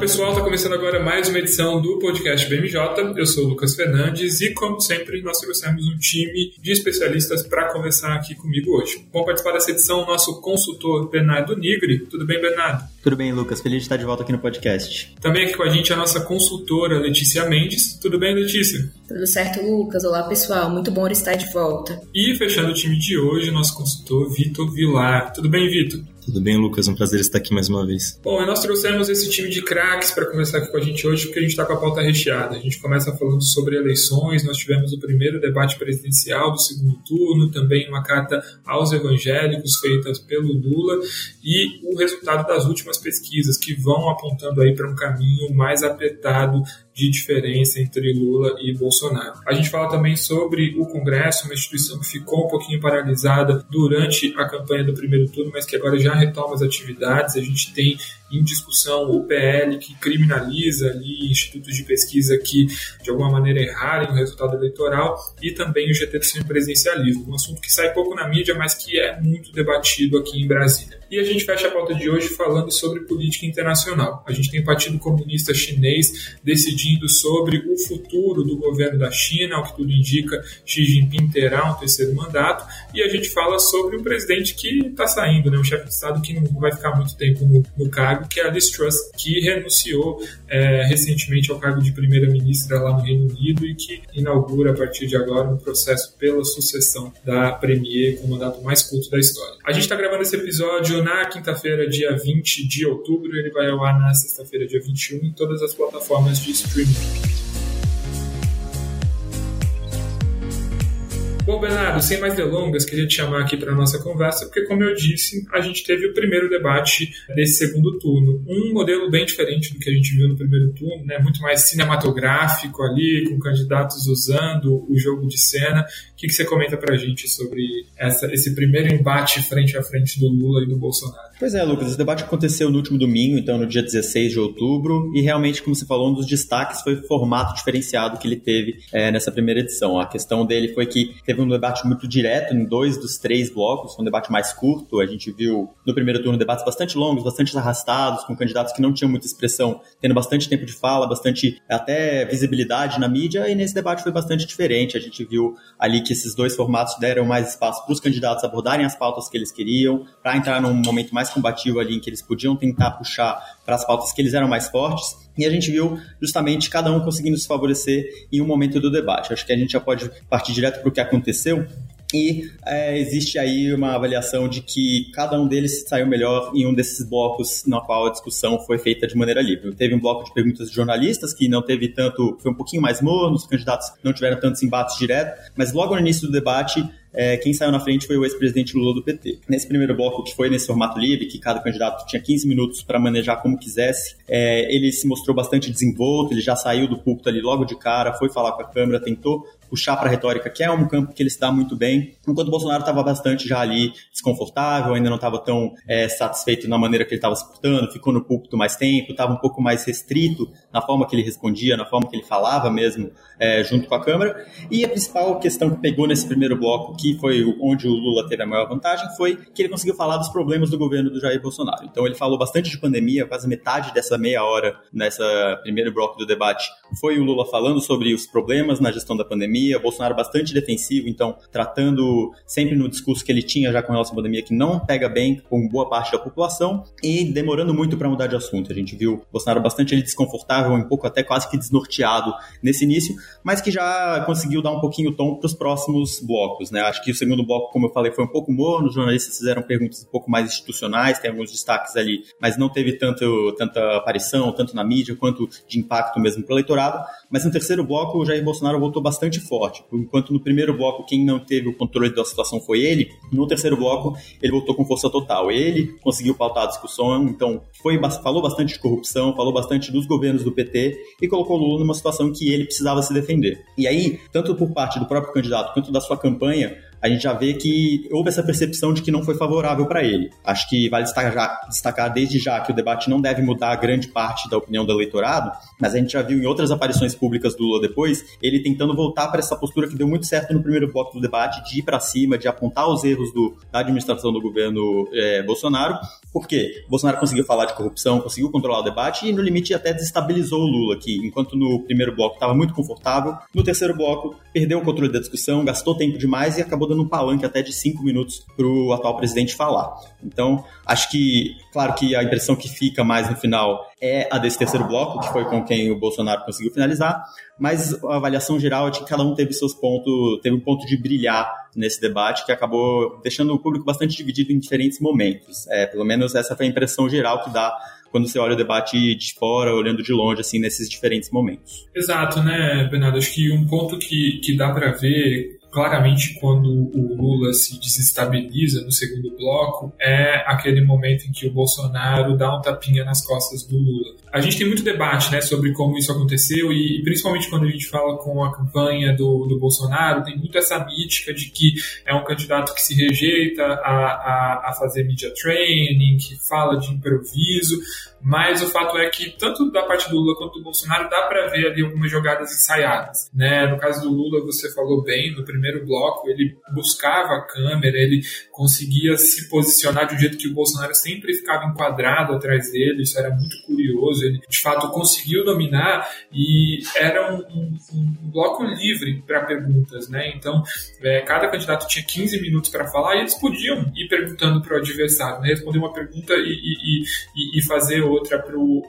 Pessoal, está começando agora mais uma edição do podcast BMJ. Eu sou o Lucas Fernandes e, como sempre, nós trouxemos um time de especialistas para conversar aqui comigo hoje. Vamos participar dessa edição o nosso consultor Bernardo Nigri. Tudo bem, Bernardo? Tudo bem, Lucas. Feliz de estar de volta aqui no podcast. Também aqui com a gente a nossa consultora Letícia Mendes. Tudo bem, Letícia? Tudo certo, Lucas. Olá, pessoal. Muito bom estar de volta. E fechando o time de hoje, nosso consultor Vitor Vilar. Tudo bem, Vitor? Tudo bem, Lucas? Um prazer estar aqui mais uma vez. Bom, nós trouxemos esse time de craques para conversar aqui com a gente hoje, porque a gente está com a pauta recheada. A gente começa falando sobre eleições, nós tivemos o primeiro debate presidencial do segundo turno, também uma carta aos evangélicos feita pelo Lula e o resultado das últimas pesquisas que vão apontando aí para um caminho mais apertado de diferença entre Lula e Bolsonaro. A gente fala também sobre o Congresso, uma instituição que ficou um pouquinho paralisada durante a campanha do primeiro turno, mas que agora já retoma as atividades. A gente tem em discussão o PL que criminaliza ali institutos de pesquisa que de alguma maneira errarem o resultado eleitoral e também o GT do semipresidencialismo, um assunto que sai pouco na mídia, mas que é muito debatido aqui em Brasília. E a gente fecha a pauta de hoje falando sobre política internacional. A gente tem o Partido Comunista Chinês decidindo sobre o futuro do governo da China, ao que tudo indica, Xi Jinping terá um terceiro mandato, e a gente fala sobre um presidente que está saindo, né, um chefe de Estado que não vai ficar muito tempo no, no cargo, que é a Liz Truss, que renunciou é, recentemente ao cargo de primeira-ministra lá no Reino Unido e que inaugura a partir de agora um processo pela sucessão da Premier com o mandato mais curto da história. A gente está gravando esse episódio na quinta-feira, dia 20 de outubro, ele vai ao ar na sexta-feira, dia 21, em todas as plataformas de streaming. Bom, Bernardo, sem mais delongas, queria te chamar aqui para a nossa conversa, porque, como eu disse, a gente teve o primeiro debate desse segundo turno. Um modelo bem diferente do que a gente viu no primeiro turno, né? muito mais cinematográfico ali, com candidatos usando o jogo de cena. O que, que você comenta para a gente sobre essa, esse primeiro embate frente a frente do Lula e do Bolsonaro? Pois é, Lucas, esse debate aconteceu no último domingo, então no dia 16 de outubro, e realmente, como você falou, um dos destaques foi o formato diferenciado que ele teve é, nessa primeira edição. A questão dele foi que teve um debate muito direto em dois dos três blocos, um debate mais curto. A gente viu no primeiro turno debates bastante longos, bastante arrastados, com candidatos que não tinham muita expressão, tendo bastante tempo de fala, bastante até visibilidade na mídia, e nesse debate foi bastante diferente. A gente viu ali que esses dois formatos deram mais espaço para os candidatos abordarem as pautas que eles queriam, para entrar num momento mais combativo ali em que eles podiam tentar puxar para as pautas que eles eram mais fortes. E a gente viu justamente cada um conseguindo se favorecer em um momento do debate. Acho que a gente já pode partir direto para o que aconteceu. E é, existe aí uma avaliação de que cada um deles saiu melhor em um desses blocos na qual a discussão foi feita de maneira livre. Teve um bloco de perguntas de jornalistas que não teve tanto, foi um pouquinho mais morno, os candidatos não tiveram tantos embates diretos, mas logo no início do debate é, quem saiu na frente foi o ex-presidente Lula do PT. Nesse primeiro bloco, que foi nesse formato livre, que cada candidato tinha 15 minutos para manejar como quisesse, é, ele se mostrou bastante desenvolto, ele já saiu do púlpito ali logo de cara, foi falar com a câmera, tentou puxar para a retórica, que é um campo que ele se dá muito bem, enquanto o Bolsonaro estava bastante já ali desconfortável, ainda não estava tão é, satisfeito na maneira que ele estava se portando, ficou no púlpito mais tempo, estava um pouco mais restrito na forma que ele respondia, na forma que ele falava mesmo é, junto com a Câmara. E a principal questão que pegou nesse primeiro bloco, que foi onde o Lula teve a maior vantagem, foi que ele conseguiu falar dos problemas do governo do Jair Bolsonaro. Então ele falou bastante de pandemia, quase metade dessa meia hora nessa primeiro bloco do debate foi o Lula falando sobre os problemas na gestão da pandemia, Bolsonaro bastante defensivo, então tratando sempre no discurso que ele tinha já com relação à pandemia que não pega bem com boa parte da população e demorando muito para mudar de assunto. A gente viu Bolsonaro bastante ele desconfortável, um pouco até quase que desnorteado nesse início, mas que já conseguiu dar um pouquinho o tom para os próximos blocos, né? Acho que o segundo bloco, como eu falei, foi um pouco morno, os jornalistas fizeram perguntas um pouco mais institucionais, tem alguns destaques ali, mas não teve tanto, tanta aparição, tanto na mídia quanto de impacto mesmo para o eleitorado. Mas no terceiro bloco, o Jair Bolsonaro voltou bastante forte. Enquanto no primeiro bloco, quem não teve o controle da situação foi ele, no terceiro bloco, ele voltou com força total. Ele conseguiu pautar a discussão, então foi, falou bastante de corrupção, falou bastante dos governos do PT e colocou o Lula numa situação que ele precisava se defender. E aí, tanto por parte do próprio candidato quanto da sua campanha, a gente já vê que houve essa percepção de que não foi favorável para ele. Acho que vale destacar, destacar desde já que o debate não deve mudar grande parte da opinião do eleitorado, mas a gente já viu em outras aparições públicas do Lula depois, ele tentando voltar para essa postura que deu muito certo no primeiro bloco do debate, de ir para cima, de apontar os erros do, da administração do governo é, Bolsonaro. Por quê? O Bolsonaro conseguiu falar de corrupção, conseguiu controlar o debate e, no limite, até desestabilizou o Lula, que enquanto no primeiro bloco estava muito confortável, no terceiro bloco perdeu o controle da discussão, gastou tempo demais e acabou dando um palanque até de cinco minutos para o atual presidente falar. Então, acho que, claro que a impressão que fica mais no final é a desse terceiro bloco, que foi com quem o Bolsonaro conseguiu finalizar, mas a avaliação geral é de que cada um teve seus pontos, teve um ponto de brilhar nesse debate que acabou deixando o público bastante dividido em diferentes momentos. É, pelo menos essa foi a impressão geral que dá quando você olha o debate de fora, olhando de longe, assim, nesses diferentes momentos. Exato, né, Bernardo? Acho que um ponto que, que dá para ver claramente quando o Lula se desestabiliza no segundo bloco é aquele momento em que o Bolsonaro dá um tapinha nas costas do Lula. A gente tem muito debate né, sobre como isso aconteceu e, principalmente quando a gente fala com a campanha do, do Bolsonaro, tem muito essa mítica de que é um candidato que se rejeita a, a, a fazer media training, que fala de improviso, mas o fato é que tanto da parte do Lula quanto do Bolsonaro dá para ver ali algumas jogadas ensaiadas. Né? No caso do Lula, você falou bem, no primeiro bloco ele buscava a câmera, ele conseguia se posicionar de um jeito que o Bolsonaro sempre ficava enquadrado atrás dele, isso era muito curioso, ele de fato conseguiu dominar e era um, um, um bloco livre para perguntas, né? Então, é, cada candidato tinha 15 minutos para falar e eles podiam ir perguntando para o adversário, né? responder uma pergunta e, e, e, e fazer outra para o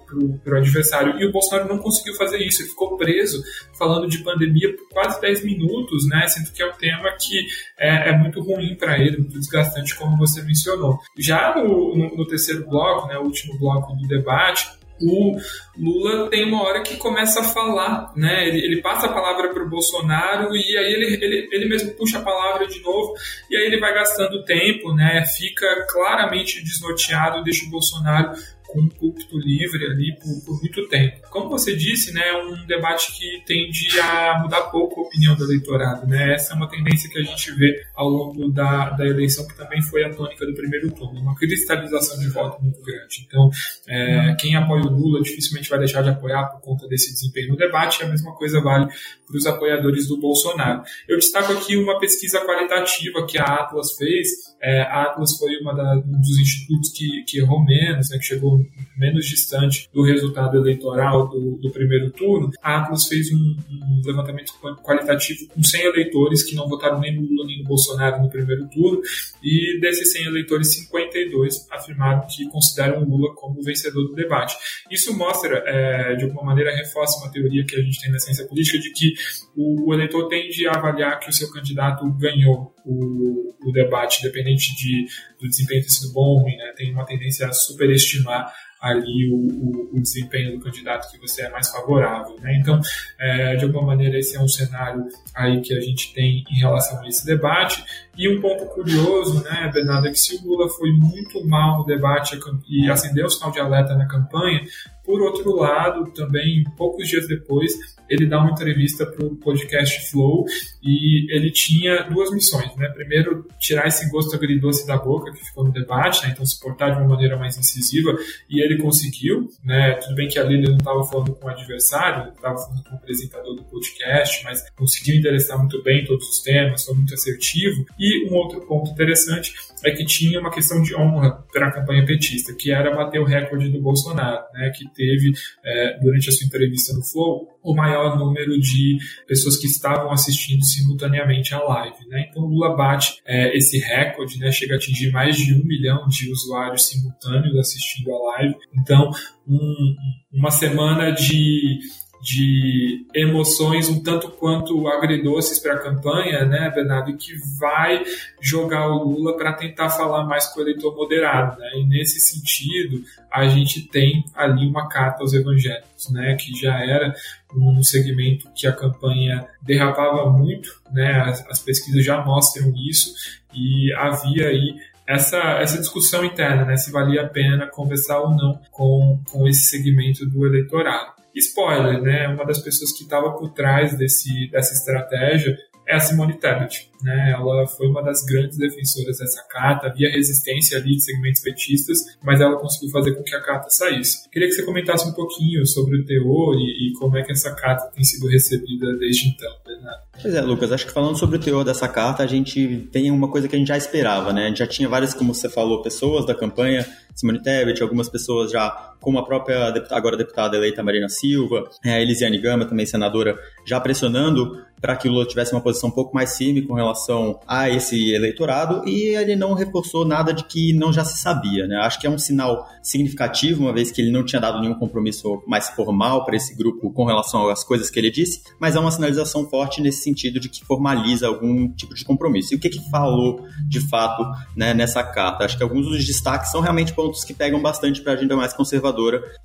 adversário. E o Bolsonaro não conseguiu fazer isso, ele ficou preso falando de pandemia por quase 10 minutos, né? Sendo que é um tema que é, é muito ruim para ele, muito desgastante, como você mencionou. Já no, no, no terceiro bloco, né, o último bloco do debate, o Lula tem uma hora que começa a falar, né? Ele, ele passa a palavra para o Bolsonaro e aí ele, ele, ele mesmo puxa a palavra de novo e aí ele vai gastando tempo, né? Fica claramente desnorteado, deixa o Bolsonaro com um púlpito livre ali por, por, muito tempo. Como você disse, né, é um debate que tende a mudar pouco a opinião do eleitorado. Né? Essa é uma tendência que a gente vê ao longo da, da eleição, que também foi a tônica do primeiro turno, uma cristalização de voto muito grande. Então, é, quem apoia o Lula dificilmente vai deixar de apoiar por conta desse desempenho no debate, e a mesma coisa vale para os apoiadores do Bolsonaro. Eu destaco aqui uma pesquisa qualitativa que a Atlas fez. É, a Atlas foi uma da, um dos institutos que, que errou menos, né, que chegou menos distante do resultado eleitoral do, do primeiro turno, a Atlas fez um, um, levantamento qualitativo com 100 eleitores que não votaram nem no Lula nem no Bolsonaro no primeiro turno, e desses 100 eleitores, 52 afirmaram que consideram o Lula como vencedor do debate. Isso mostra, é, de alguma maneira, reforça uma teoria que a gente tem na ciência política de que o, o eleitor tende a avaliar que o seu candidato ganhou o, o debate, independente de, do desempenho ter sido bom ou ruim, né? tem uma tendência a superestimar ali o, o, o, desempenho do candidato que você é mais favorável. Né? Então, é, de alguma maneira, esse é um cenário aí que a gente tem em relação a esse debate. E um ponto curioso, né, Bernardo, é que se o Lula foi muito mal no debate e acendeu o sinal de alerta na campanha, por outro lado, também, poucos dias depois, ele dá uma entrevista para o podcast Flow e ele tinha duas missões, né? Primeiro, tirar esse gosto agridoce da boca que ficou no debate, né? Então se portar de uma maneira mais incisiva e ele conseguiu, né? Tudo bem que ali ele não estava falando com o adversário, estava falando com o apresentador do podcast, mas conseguiu interessar muito bem todos os temas, foi muito assertivo. E um outro ponto interessante é que tinha uma questão de honra para a campanha petista, que era bater o recorde do Bolsonaro, né? Que teve é, durante a sua entrevista no Flow o maior número de pessoas que estavam assistindo simultaneamente a live. Né? Então, o Lula bate é, esse recorde, né? chega a atingir mais de um milhão de usuários simultâneos assistindo a live. Então, um, uma semana de de emoções um tanto quanto agridoces para a campanha, né, Bernardo, que vai jogar o Lula para tentar falar mais com o eleitor moderado, né? E nesse sentido, a gente tem ali uma carta aos evangélicos, né, que já era um segmento que a campanha derrapava muito, né? As, as pesquisas já mostram isso e havia aí essa, essa discussão interna, né, se valia a pena conversar ou não com, com esse segmento do eleitorado. Spoiler, né? Uma das pessoas que estava por trás desse, dessa estratégia é a Simone Tebet. Né? Ela foi uma das grandes defensoras dessa carta, havia resistência ali de segmentos petistas, mas ela conseguiu fazer com que a carta saísse. Queria que você comentasse um pouquinho sobre o teor e, e como é que essa carta tem sido recebida desde então, Bernardo. Pois é, Lucas, acho que falando sobre o teor dessa carta, a gente tem uma coisa que a gente já esperava, né? A gente já tinha várias, como você falou, pessoas da campanha, Simone Tebet, algumas pessoas já, como a própria agora deputada eleita Marina Silva, a Elisiane Gama, também senadora, já pressionando para que o Lula tivesse uma posição um pouco mais firme com relação a esse eleitorado e ele não reforçou nada de que não já se sabia. Né? Acho que é um sinal significativo, uma vez que ele não tinha dado nenhum compromisso mais formal para esse grupo com relação às coisas que ele disse, mas é uma sinalização forte nesse sentido de que formaliza algum tipo de compromisso. E o que, que falou de fato né, nessa carta? Acho que alguns dos destaques são realmente pontos que pegam bastante para a agenda mais conservadora,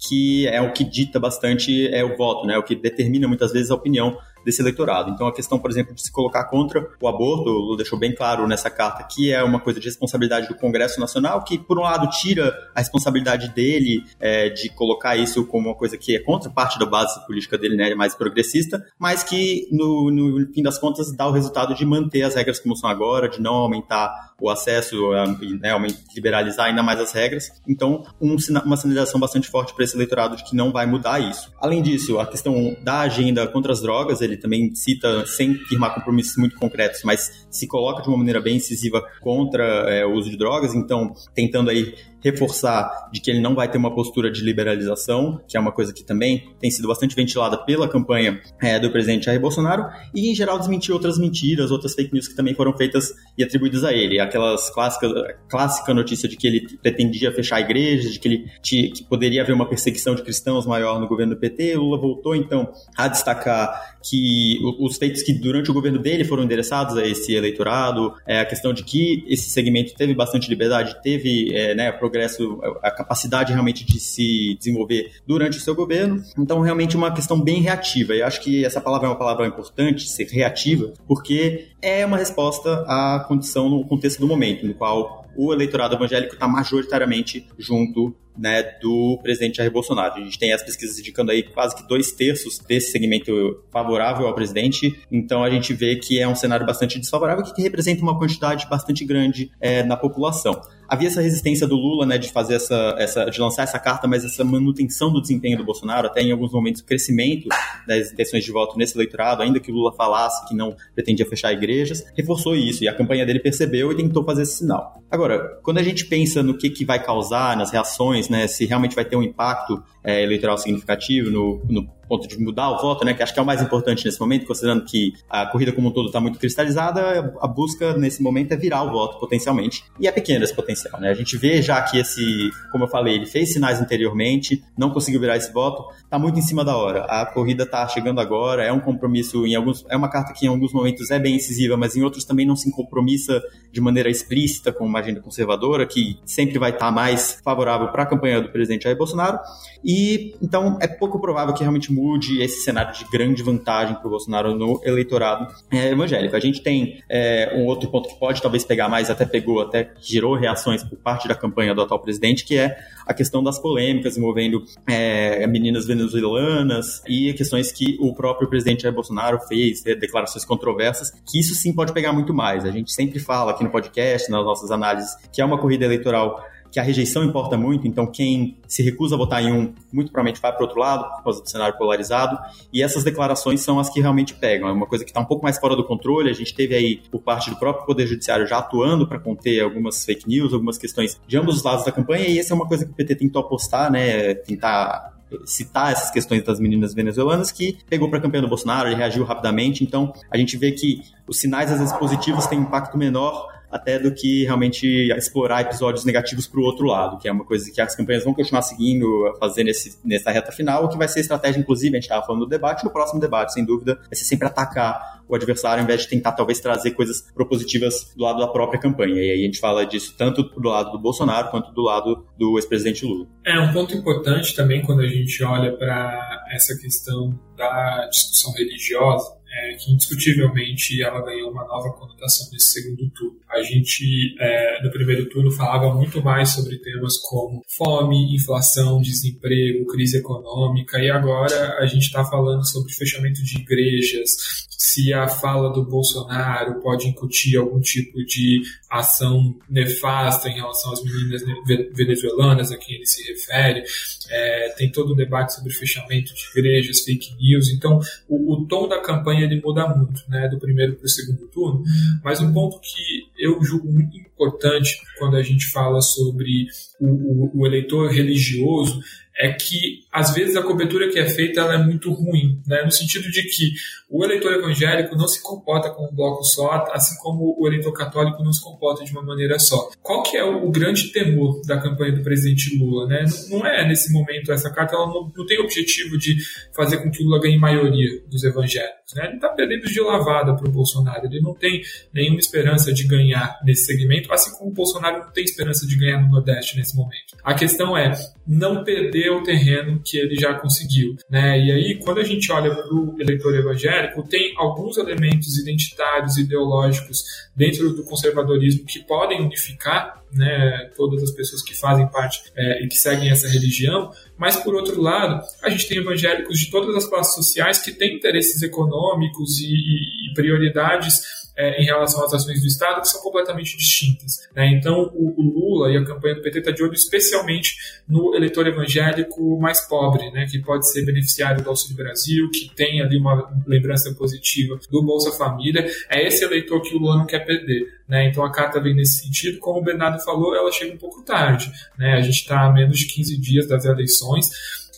que é o que dita bastante é o voto, né? o que determina muitas vezes a opinião desse eleitorado. Então, a questão, por exemplo, de se colocar contra o aborto, o Lula deixou bem claro nessa carta que é uma coisa de responsabilidade do Congresso Nacional, que, por um lado, tira a responsabilidade dele é, de colocar isso como uma coisa que é contra parte da base política dele, né, mais progressista, mas que, no, no fim das contas, dá o resultado de manter as regras como são agora, de não aumentar o acesso, né, liberalizar ainda mais as regras. Então, um, uma sinalização bastante forte para esse eleitorado de que não vai mudar isso. Além disso, a questão da agenda contra as drogas, ele também cita, sem firmar compromissos muito concretos, mas se coloca de uma maneira bem incisiva contra é, o uso de drogas, então tentando aí reforçar de que ele não vai ter uma postura de liberalização, que é uma coisa que também tem sido bastante ventilada pela campanha é, do presidente Jair Bolsonaro, e em geral desmentir outras mentiras, outras fake news que também foram feitas e atribuídas a ele. Aquelas clássicas, clássica notícia de que ele pretendia fechar igrejas, de que ele que poderia haver uma perseguição de cristãos maior no governo do PT. Lula voltou então a destacar que os feitos que durante o governo dele foram endereçados a esse eleitorado, é, a questão de que esse segmento teve bastante liberdade, teve é, né, progresso, a capacidade realmente de se desenvolver durante o seu governo. Então, realmente uma questão bem reativa. E acho que essa palavra é uma palavra importante, ser reativa, porque é uma resposta à condição no contexto do momento, no qual o eleitorado evangélico está majoritariamente junto né, do presidente Jair Bolsonaro. A gente tem as pesquisas indicando aí quase que dois terços desse segmento favorável ao presidente, então a gente vê que é um cenário bastante desfavorável que representa uma quantidade bastante grande é, na população havia essa resistência do Lula, né, de fazer essa, essa, de lançar essa carta, mas essa manutenção do desempenho do Bolsonaro, até em alguns momentos crescimento das intenções de voto nesse eleitorado, ainda que o Lula falasse que não pretendia fechar igrejas, reforçou isso e a campanha dele percebeu e tentou fazer esse sinal. Agora, quando a gente pensa no que, que vai causar, nas reações, né, se realmente vai ter um impacto é, eleitoral significativo no, no ponto de mudar o voto, né, que acho que é o mais importante nesse momento, considerando que a corrida como um todo está muito cristalizada, a busca nesse momento é virar o voto potencialmente, e é pequeno esse potencial, né? A gente vê já que esse, como eu falei, ele fez sinais anteriormente, não conseguiu virar esse voto, está muito em cima da hora. A corrida está chegando agora, é um compromisso em alguns, é uma carta que em alguns momentos é bem incisiva, mas em outros também não se compromissa de maneira explícita com uma agenda conservadora, que sempre vai estar tá mais favorável para a campanha do presidente Jair Bolsonaro, e então é pouco provável que realmente mude esse cenário de grande vantagem para o Bolsonaro no eleitorado é, evangélico. A gente tem é, um outro ponto que pode talvez pegar mais, até pegou, até gerou reações por parte da campanha do atual presidente, que é a questão das polêmicas envolvendo é, meninas venezuelanas e questões que o próprio presidente Jair Bolsonaro fez, né, declarações controversas, que isso sim pode pegar muito mais. A gente sempre fala aqui no podcast, nas nossas análises, que é uma corrida eleitoral que a rejeição importa muito, então quem se recusa a votar em um, muito provavelmente vai para outro lado, por causa do cenário polarizado, e essas declarações são as que realmente pegam. É uma coisa que está um pouco mais fora do controle, a gente teve aí, por parte do próprio Poder Judiciário, já atuando para conter algumas fake news, algumas questões de ambos os lados da campanha, e essa é uma coisa que o PT tentou apostar, né, tentar citar essas questões das meninas venezuelanas que pegou para a campanha do Bolsonaro, ele reagiu rapidamente, então a gente vê que os sinais às vezes positivos têm impacto menor até do que realmente explorar episódios negativos para o outro lado, que é uma coisa que as campanhas vão continuar seguindo, fazer nesse, nessa reta final, o que vai ser estratégia, inclusive, a gente estava falando do debate, no próximo debate, sem dúvida, vai ser sempre atacar o adversário, ao invés de tentar talvez trazer coisas propositivas do lado da própria campanha. E aí a gente fala disso tanto do lado do Bolsonaro quanto do lado do ex-presidente Lula. É um ponto importante também quando a gente olha para essa questão da discussão religiosa é, que indiscutivelmente ela ganhou uma nova conotação nesse segundo turno. A gente, é, no primeiro turno, falava muito mais sobre temas como fome, inflação, desemprego, crise econômica, e agora a gente está falando sobre fechamento de igrejas, se a fala do Bolsonaro pode incutir algum tipo de ação nefasta em relação às meninas venezuelanas a quem ele se refere. É, tem todo o debate sobre fechamento de igrejas, fake news. Então, o, o tom da campanha ele muda muito, né, do primeiro para o segundo turno. Mas um ponto que eu julgo muito importante quando a gente fala sobre o, o, o eleitor religioso é que às vezes a cobertura que é feita ela é muito ruim, né? no sentido de que o eleitor evangélico não se comporta como um bloco só, assim como o eleitor católico não se comporta de uma maneira só. Qual que é o, grande temor da campanha do presidente Lula? Né? Não, é nesse momento essa carta ela não, não tem o objetivo de fazer com que Lula ganhe maioria dos evangélicos. Né? Ele está perdendo de lavada para o Bolsonaro. Ele não tem nenhuma esperança de ganhar nesse segmento, assim como o Bolsonaro não tem esperança de ganhar no Nordeste nesse momento. A questão é não perder o terreno que ele já conseguiu. Né? E aí, quando a gente olha para o eleitor evangélico, tem alguns elementos identitários, ideológicos dentro do conservadorismo que podem unificar né, todas as pessoas que fazem parte é, e que seguem essa religião, mas por outro lado, a gente tem evangélicos de todas as classes sociais que têm interesses econômicos e, e prioridades é, em relação às ações do Estado que são completamente distintas. Né? Então, o, o, Lula e a campanha do PT está de olho especialmente no eleitor evangélico mais pobre, né? que pode ser beneficiário do Auxílio Brasil, que tem ali uma lembrança positiva do Bolsa Família. É esse eleitor que o Lula não quer perder. Né? Então, a carta vem nesse sentido. Como o Bernardo falou, ela chega um pouco tarde. Né? A gente está a menos de 15 dias das eleições.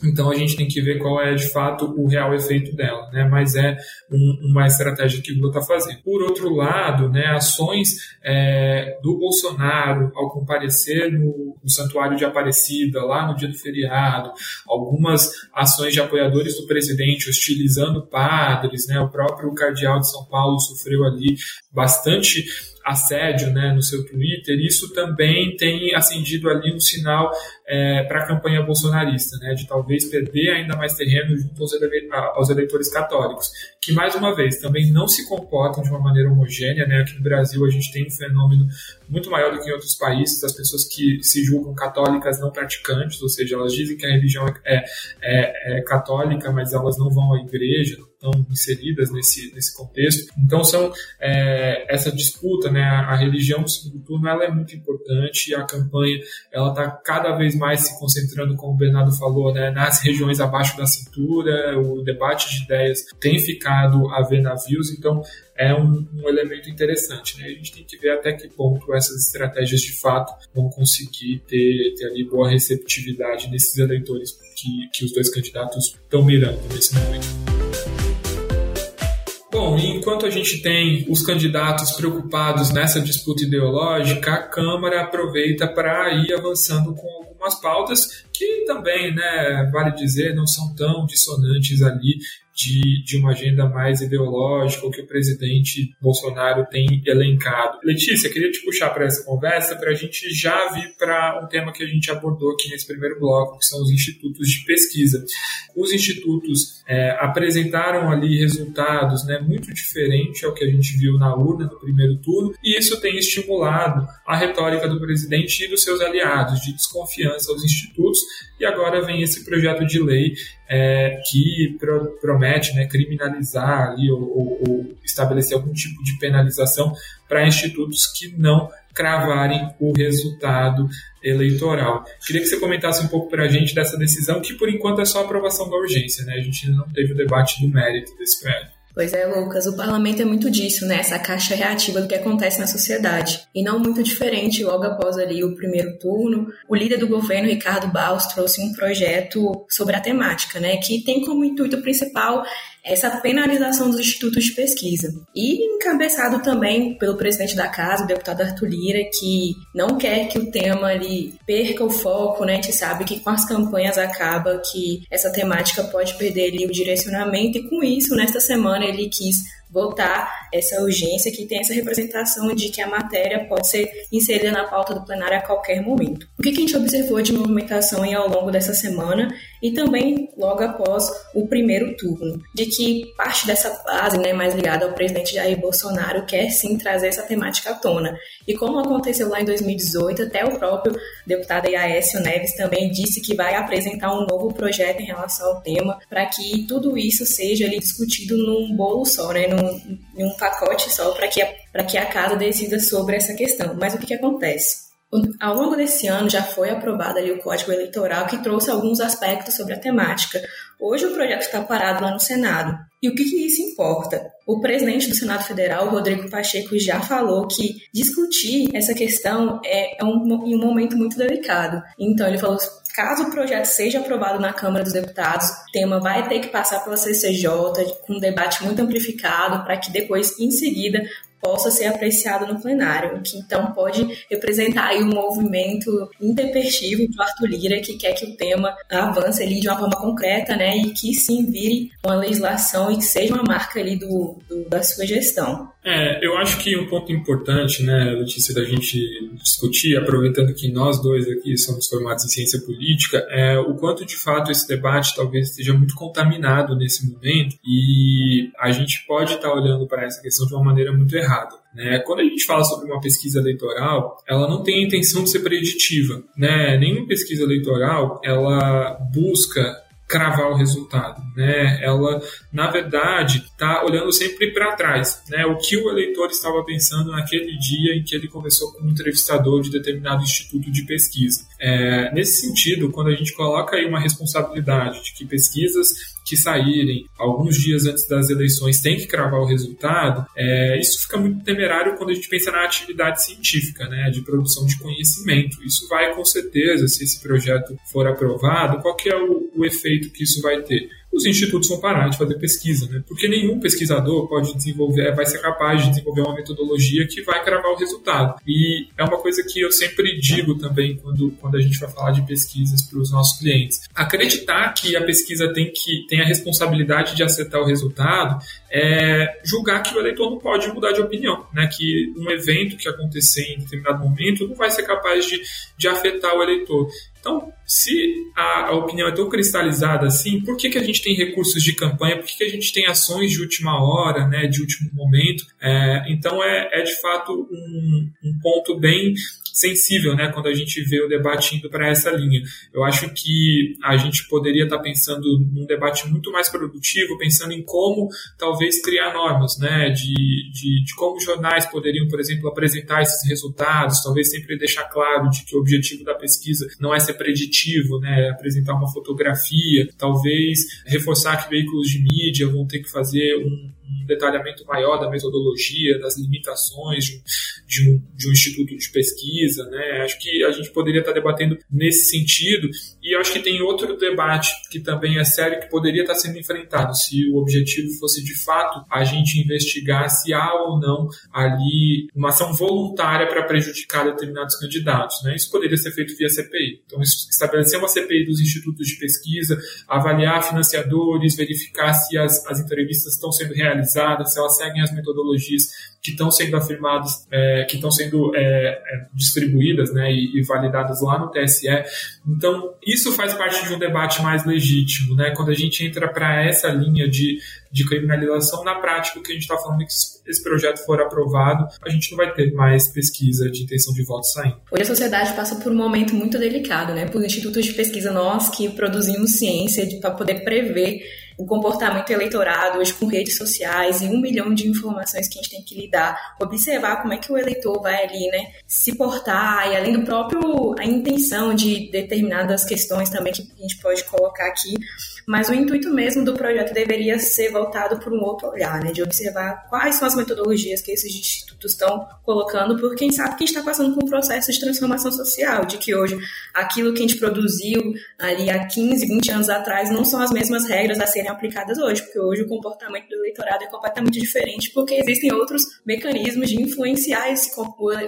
Então a gente tem que ver qual é de fato o real efeito dela, né? Mas é um, uma estratégia que o Lula está fazendo. Por outro lado, né, ações é, do Bolsonaro ao comparecer no, no, Santuário de Aparecida lá no dia do feriado, algumas ações de apoiadores do presidente hostilizando padres, né? O próprio cardeal de São Paulo sofreu ali bastante assédio né, no seu Twitter, isso também tem acendido ali um sinal é, para a campanha bolsonarista, né, de talvez perder ainda mais terreno junto aos, ele aos, eleitores católicos, que mais uma vez também não se comportam de uma maneira homogênea. Né, aqui no Brasil a gente tem um fenômeno muito maior do que em outros países, das pessoas que se julgam católicas não praticantes, ou seja, elas dizem que a religião é, é, é católica, mas elas não vão à igreja, estão inseridas nesse, nesse contexto. Então são é, essa disputa, né, a, religião do segundo turno, ela é muito importante e a campanha ela está cada vez mais se concentrando, como o Bernardo falou, né, nas regiões abaixo da cintura. O debate de ideias tem ficado a ver navios, então é um, um, elemento interessante. Né? A gente tem que ver até que ponto essas estratégias de fato vão conseguir ter, ter ali boa receptividade nesses eleitores que, que os dois candidatos estão mirando nesse momento. Bom, enquanto a gente tem os candidatos preocupados nessa disputa ideológica, a Câmara aproveita para ir avançando com algumas pautas que também, né, vale dizer, não são tão dissonantes ali de, de uma agenda mais ideológica, que o presidente Bolsonaro tem elencado. Letícia, queria te puxar para essa conversa para a gente já vir para um tema que a gente abordou aqui nesse primeiro bloco, que são os institutos de pesquisa. Os institutos é, apresentaram ali resultados né, muito diferentes ao que a gente viu na urna no primeiro turno, e isso tem estimulado a retórica do presidente e dos seus aliados de desconfiança aos institutos, e agora vem esse projeto de lei é, que pro, promete né, criminalizar ali, ou, ou, ou estabelecer algum tipo de penalização para institutos que não cravarem o resultado eleitoral. Queria que você comentasse um pouco para a gente dessa decisão, que por enquanto é só aprovação da urgência, né? A gente não teve o debate do mérito desse projeto. Pois é, Lucas, o parlamento é muito disso, né? Essa caixa reativa do que acontece na sociedade. E não muito diferente, logo após ali o primeiro turno, o líder do governo, Ricardo Baus, trouxe um projeto sobre a temática, né? Que tem como intuito principal essa penalização dos institutos de pesquisa. E encabeçado também pelo presidente da casa, o deputado Arthur Lira, que não quer que o tema ali perca o foco, né? A gente sabe que com as campanhas acaba que essa temática pode perder ali o direcionamento e com isso, nesta semana, ele quis votar essa urgência que tem essa representação de que a matéria pode ser inserida na pauta do plenário a qualquer momento. O que a gente observou de movimentação ao longo dessa semana e também logo após o primeiro turno, de que parte dessa base, né, mais ligada ao presidente Jair Bolsonaro, quer sim trazer essa temática à tona. E como aconteceu lá em 2018, até o próprio deputado Iaécio Neves também disse que vai apresentar um novo projeto em relação ao tema, para que tudo isso seja ali discutido num bolo só, né, num, num pacote só para que, a, que a casa decida sobre essa questão. Mas o que, que acontece? Ao longo desse ano já foi aprovado ali o Código Eleitoral que trouxe alguns aspectos sobre a temática. Hoje o projeto está parado lá no Senado. E o que, que isso importa? O presidente do Senado Federal, Rodrigo Pacheco, já falou que discutir essa questão é, é um, em um momento muito delicado. Então ele falou Caso o projeto seja aprovado na Câmara dos Deputados, o tema vai ter que passar pela CCJ com um debate muito amplificado para que depois, em seguida, possa ser apreciado no plenário, que então pode representar aí um movimento intempestivo do Arthur Lira, que quer que o tema avance ali de uma forma concreta, né, e que sim vire uma legislação e que seja uma marca ali do, do da sua gestão. É, eu acho que um ponto importante, né, Letícia, da gente discutir, aproveitando que nós dois aqui somos formados em ciência política, é o quanto de fato esse debate talvez esteja muito contaminado nesse momento e a gente pode estar olhando para essa questão de uma maneira muito errada. Né? Quando a gente fala sobre uma pesquisa eleitoral, ela não tem a intenção de ser preditiva. Né? Nenhuma pesquisa eleitoral ela busca cravar o resultado, né? Ela, na verdade, está olhando sempre para trás, né? O que o eleitor estava pensando naquele dia em que ele conversou com um entrevistador de determinado instituto de pesquisa. É, nesse sentido, quando a gente coloca aí uma responsabilidade de que pesquisas que saírem alguns dias antes das eleições têm que cravar o resultado, é, isso fica muito temerário quando a gente pensa na atividade científica, né, de produção de conhecimento. Isso vai, com certeza, se esse projeto for aprovado, qual que é o, o efeito que isso vai ter? Os institutos vão parar de fazer pesquisa, né? Porque nenhum pesquisador pode desenvolver, vai ser capaz de desenvolver uma metodologia que vai cravar o resultado. E é uma coisa que eu sempre digo também quando, quando a gente vai falar de pesquisas para os nossos clientes. Acreditar que a pesquisa tem que tem a responsabilidade de acertar o resultado é julgar que o eleitor não pode mudar de opinião, né? Que um evento que acontecer em determinado momento não vai ser capaz de, de afetar o eleitor. Então, se a, opinião é tão cristalizada assim, por que, que a gente tem recursos de campanha? Por que, que a gente tem ações de última hora, né, de último momento? É, então, é, é de fato um, um ponto bem sensível, né, quando a gente vê o debate indo para essa linha. Eu acho que a gente poderia estar tá pensando num debate muito mais produtivo, pensando em como talvez criar normas, né, de, de, de como jornais poderiam, por exemplo, apresentar esses resultados, talvez sempre deixar claro de que o objetivo da pesquisa não é ser preditivo, né, apresentar uma fotografia, talvez reforçar que veículos de mídia vão ter que fazer um, um detalhamento maior da metodologia, das limitações de um, de um, de um instituto de pesquisa, né? Acho que a gente poderia estar debatendo nesse sentido e acho que tem outro debate que também é sério que poderia estar sendo enfrentado se o objetivo fosse de fato a gente investigar se há ou não ali uma ação voluntária para prejudicar determinados candidatos, né? Isso poderia ser feito via CPI. Então, estabelecer uma CPI dos institutos de pesquisa, avaliar financiadores, verificar se as, as entrevistas estão sendo realizadas realizadas, se elas seguem as metodologias que estão sendo afirmadas, é, que estão sendo é, é, distribuídas né, e, e, validadas lá no TSE. Então, isso faz parte de um debate mais legítimo. Né? Quando a gente entra para essa linha de, de criminalização, na prática, o que a gente está falando é que se esse projeto for aprovado, a gente não vai ter mais pesquisa de intenção de voto saindo. Hoje a sociedade passa por um momento muito delicado, né? Por institutos de pesquisa, nós que produzimos ciência para poder prever o comportamento eleitorado hoje com redes sociais e um milhão de informações que a gente tem que lidar, observar como é que o eleitor vai ali, né, se portar e além do próprio a intenção de determinadas questões também que a gente pode colocar aqui, mas o intuito mesmo do projeto deveria ser voltado por um outro olhar, né, de observar quais são as metodologias que esses institutos estão colocando, porque quem sabe que está passando por um processo de transformação social, de que hoje aquilo que a gente produziu ali há 15, 20 anos atrás não são as mesmas regras a serem aplicadas hoje, porque hoje o comportamento do eleitorado é completamente diferente, porque existem outros mecanismos de influenciar esse,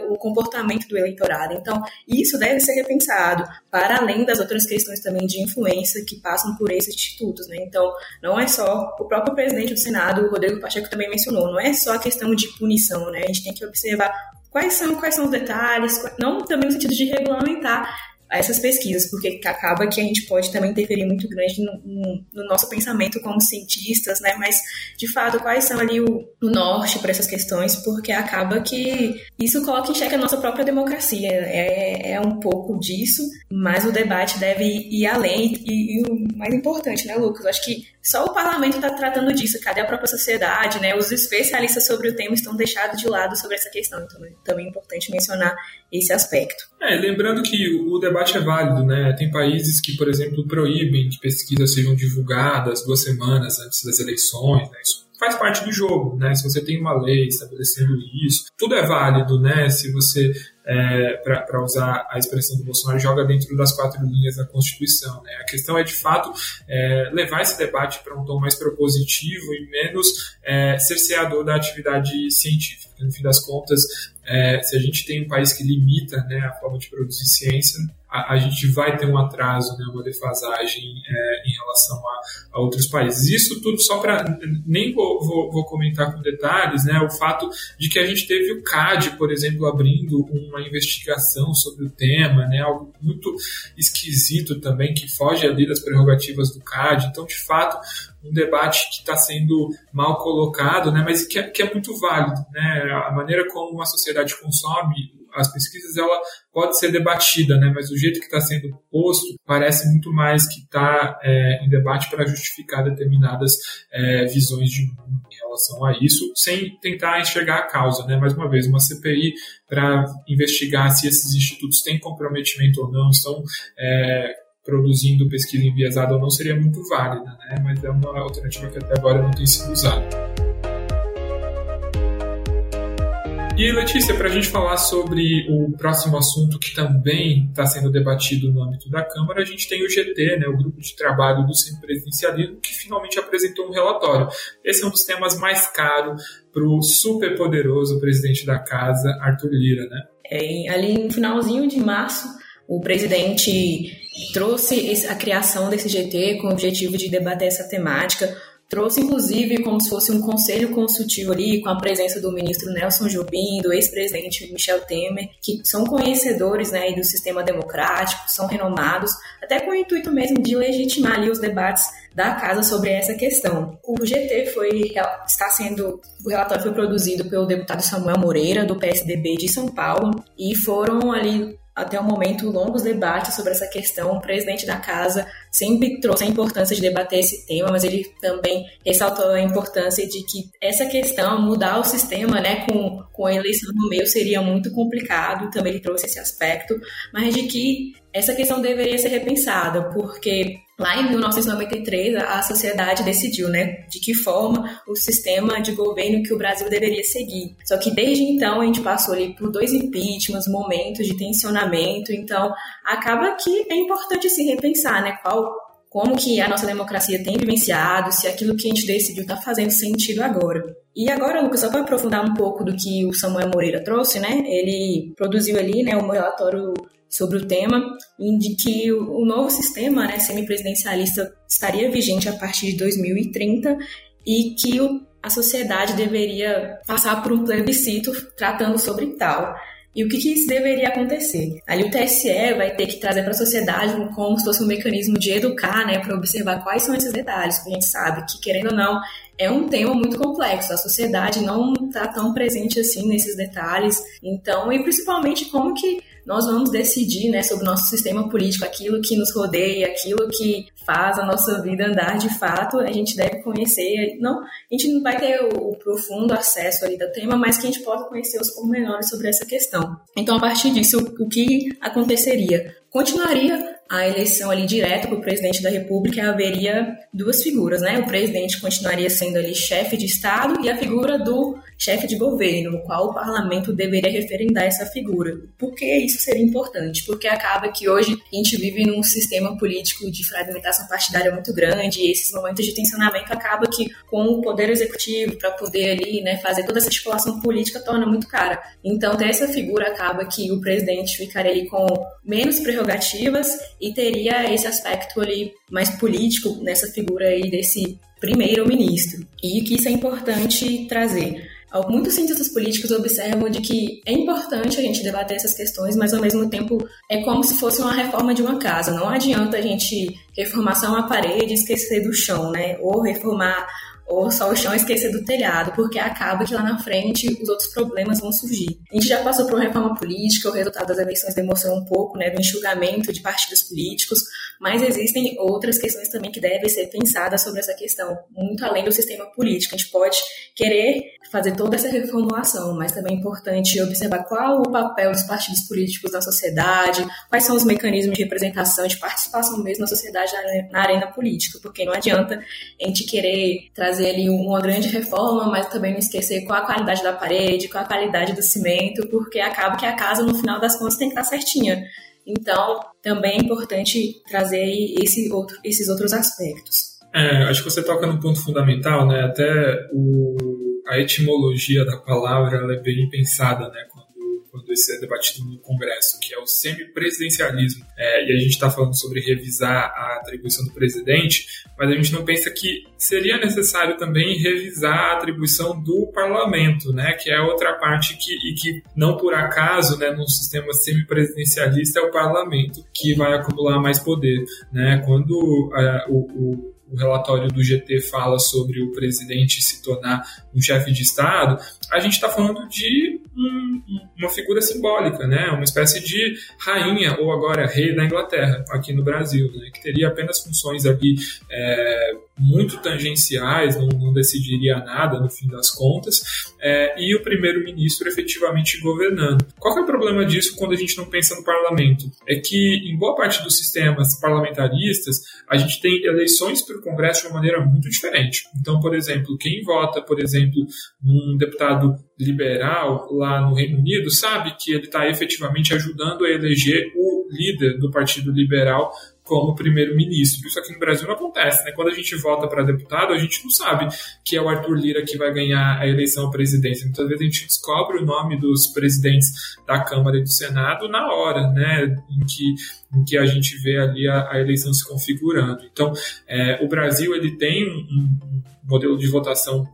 o comportamento do eleitorado. Então, isso deve ser repensado, para além das outras questões também de influência que passam por esses institutos, né? Então, não é só o próprio presidente do Senado, o Rodrigo Pacheco também mencionou, não é só a questão de punição, né? A gente tem que observar quais são quais são os detalhes, não também no sentido de regulamentar a essas pesquisas, porque acaba que a gente pode também interferir muito grande no, no, no nosso pensamento como cientistas, né? Mas, de fato, quais são ali o, o norte para essas questões, porque acaba que isso coloca em xeque a nossa própria democracia. É, é um pouco disso, mas o debate deve ir além. E, e o mais importante, né, Lucas? Acho que só o parlamento está tratando disso, cadê a própria sociedade, né? Os especialistas sobre o tema estão deixados de lado sobre essa questão, então é também importante mencionar esse aspecto. É, lembrando que o debate é válido, né? Tem países que, por exemplo, proíbem que pesquisas sejam divulgadas duas semanas antes das eleições, né? Isso faz parte do jogo, né? Se você tem uma lei estabelecendo isso, tudo é válido, né? Se você, é, para usar a expressão do Bolsonaro, joga dentro das quatro linhas da Constituição, né? A questão é, de fato, é, levar esse debate para um tom mais propositivo e menos é, cerceador da atividade científica. No fim das contas, é, se a gente tem um país que limita né, a forma de produzir ciência, a, a, gente vai ter um atraso, né, uma defasagem é, em relação a, a, outros países. Isso tudo só para. Nem vou, vou, vou, comentar com detalhes, né, o fato de que a gente teve o CAD, por exemplo, abrindo uma investigação sobre o tema, né, algo muito esquisito também, que foge ali das prerrogativas do CAD. Então, de fato, um debate que está sendo mal colocado, né, mas que é, que é muito válido. Né, a maneira como uma sociedade consome as pesquisas ela pode ser debatida, né? Mas o jeito que está sendo posto parece muito mais que está é, em debate para justificar determinadas é, visões de mundo em relação a isso, sem tentar enxergar a causa, né? Mais uma vez, uma CPI para investigar se esses institutos têm comprometimento ou não, estão é, produzindo pesquisa enviesada ou não seria muito válida, né? Mas é uma alternativa que até agora não tem sido usada. E Letícia, para a gente falar sobre o próximo assunto que também está sendo debatido no âmbito da Câmara, a gente tem o GT, né, o Grupo de Trabalho do Semipresidencialismo, que finalmente apresentou um relatório. Esse é um dos temas mais caros para o super poderoso presidente da casa, Arthur Lira, né? É, ali no finalzinho de março, o presidente trouxe a criação desse GT com o objetivo de debater essa temática Trouxe, inclusive, como se fosse um conselho consultivo ali, com a presença do ministro Nelson Jobim, do ex-presidente Michel Temer, que são conhecedores né, do sistema democrático, são renomados, até com o intuito mesmo de legitimar ali os debates da casa sobre essa questão. O GT foi está sendo o relatório foi produzido pelo deputado Samuel Moreira do PSDB de São Paulo e foram ali até o momento longos debates sobre essa questão. O presidente da casa sempre trouxe a importância de debater esse tema, mas ele também ressaltou a importância de que essa questão, mudar o sistema né, com, com a eleição no meio, seria muito complicado. Também ele trouxe esse aspecto, mas de que essa questão deveria ser repensada, porque lá em 1993 a sociedade decidiu, né, de que forma o sistema de governo que o Brasil deveria seguir. Só que desde então a gente passou ali por dois impeachments, momentos de tensionamento, então acaba que é importante se repensar, né, qual como que a nossa democracia tem vivenciado, se aquilo que a gente decidiu está fazendo sentido agora. E agora, Lucas, só para aprofundar um pouco do que o Samuel Moreira trouxe, né? Ele produziu ali, né, um relatório sobre o tema, de que o novo sistema né, semipresidencialista estaria vigente a partir de 2030 e que a sociedade deveria passar por um plebiscito tratando sobre tal. E o que, que isso deveria acontecer? Ali o TSE vai ter que trazer para a sociedade como se fosse um mecanismo de educar, né, para observar quais são esses detalhes, porque a gente sabe que, querendo ou não, é um tema muito complexo. A sociedade não está tão presente assim nesses detalhes. Então, e principalmente como que nós vamos decidir né, sobre o nosso sistema político, aquilo que nos rodeia, aquilo que faz a nossa vida andar de fato, a gente deve conhecer. Não, a gente não vai ter o, profundo acesso ali do tema, mas que a gente possa conhecer os pormenores sobre essa questão. Então, a partir disso, o, o que aconteceria? Continuaria a eleição ali direta para o presidente da República, haveria duas figuras, né? O presidente continuaria sendo ali chefe de Estado e a figura do chefe de governo, no qual o parlamento deveria referendar essa figura. Por que isso seria importante? Porque acaba que hoje a gente vive num sistema político de fragmentação partidária muito grande e esses momentos de tensionamento acaba que com o poder executivo para poder ali, né, fazer toda essa articulação política torna muito cara. Então, ter essa figura acaba que o presidente ficaria ali com menos prerrogativas e teria esse aspecto ali mais político nessa figura aí desse primeiro-ministro. E que isso é importante trazer. Muitos cientistas políticos observam de que é importante a gente debater essas questões, mas ao mesmo tempo é como se fosse uma reforma de uma casa. Não adianta a gente reformar só uma parede e esquecer do chão, né? Ou reformar ou só o chão esquecer do telhado, porque acaba que lá na frente os outros problemas vão surgir. A gente já passou por uma reforma política, o resultado das eleições demonstrou um pouco né, do enxugamento de partidos políticos, mas existem outras questões também que devem ser pensadas sobre essa questão, muito além do sistema político. A gente pode querer fazer toda essa reformulação, mas também é importante observar qual o papel dos partidos políticos na sociedade, quais são os mecanismos de representação, de participação mesmo na sociedade, na arena política, porque não adianta a gente querer trazer ali uma grande reforma, mas também não esquecer qual a qualidade da parede, qual a qualidade do cimento, porque acaba que a casa, no final das contas, tem que estar certinha. Então, também é importante trazer esse outro, esses outros aspectos. É, acho que você toca num ponto fundamental, né? Até o, a etimologia da palavra é bem pensada, né? Quando isso é debatido no Congresso, que é o semipresidencialismo. É, e a gente está falando sobre revisar a atribuição do presidente, mas a gente não pensa que seria necessário também revisar a atribuição do parlamento, né, que é outra parte que, e que não por acaso, né, num sistema semipresidencialista é o parlamento que vai acumular mais poder, né, quando é, o, o o relatório do GT fala sobre o presidente se tornar um chefe de Estado, a gente está falando de um, uma figura simbólica, né? uma espécie de rainha ou agora rei da Inglaterra aqui no Brasil, né? que teria apenas funções ali é, muito tangenciais, não, não, decidiria nada no fim das contas, é, e o primeiro-ministro efetivamente governando. Qual é o problema disso quando a gente não pensa no parlamento? É que em boa parte dos sistemas parlamentaristas a gente tem eleições para o Congresso de uma maneira muito diferente. Então, por exemplo, quem vota, por exemplo, num deputado liberal lá no Reino Unido sabe que ele está efetivamente ajudando a eleger o líder do Partido Liberal como primeiro-ministro. Isso aqui no Brasil não acontece, né? Quando a gente vota para deputado, a gente não sabe que é o Arthur Lira que vai ganhar a eleição à presidência. Muitas vezes a gente descobre o nome dos presidentes da Câmara e do Senado na hora, né? Em que em que a gente vê ali a, a eleição se configurando. Então, é, o Brasil ele tem um, um modelo de votação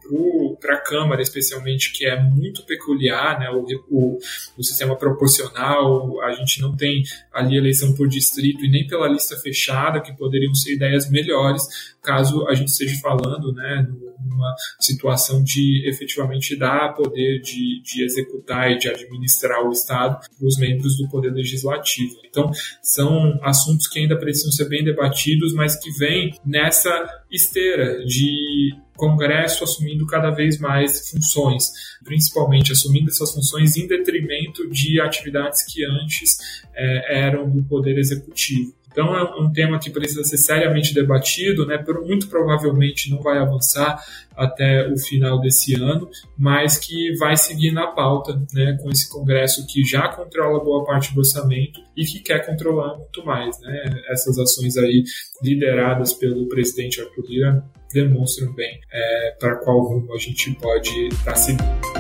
para a Câmara, especialmente, que é muito peculiar, né? O, o, o, sistema proporcional, a gente não tem ali eleição por distrito e nem pela lista fechada, que poderiam ser ideias melhores, caso a gente esteja falando, né, numa situação de efetivamente dar poder de, de executar e de administrar o Estado para os membros do Poder Legislativo. Então, são assuntos que ainda precisam ser bem debatidos, mas que vêm nessa esteira de Congresso assumindo cada vez mais funções, principalmente assumindo essas funções em detrimento de atividades que antes é, eram do Poder Executivo. Então é um tema que precisa ser seriamente debatido, né? Muito provavelmente não vai avançar até o final desse ano, mas que vai seguir na pauta, né? Com esse Congresso que já controla boa parte do orçamento e que quer controlar muito mais, né? Essas ações aí lideradas pelo presidente Arthur Lira demonstram bem é, para qual rumo a gente pode estar seguindo.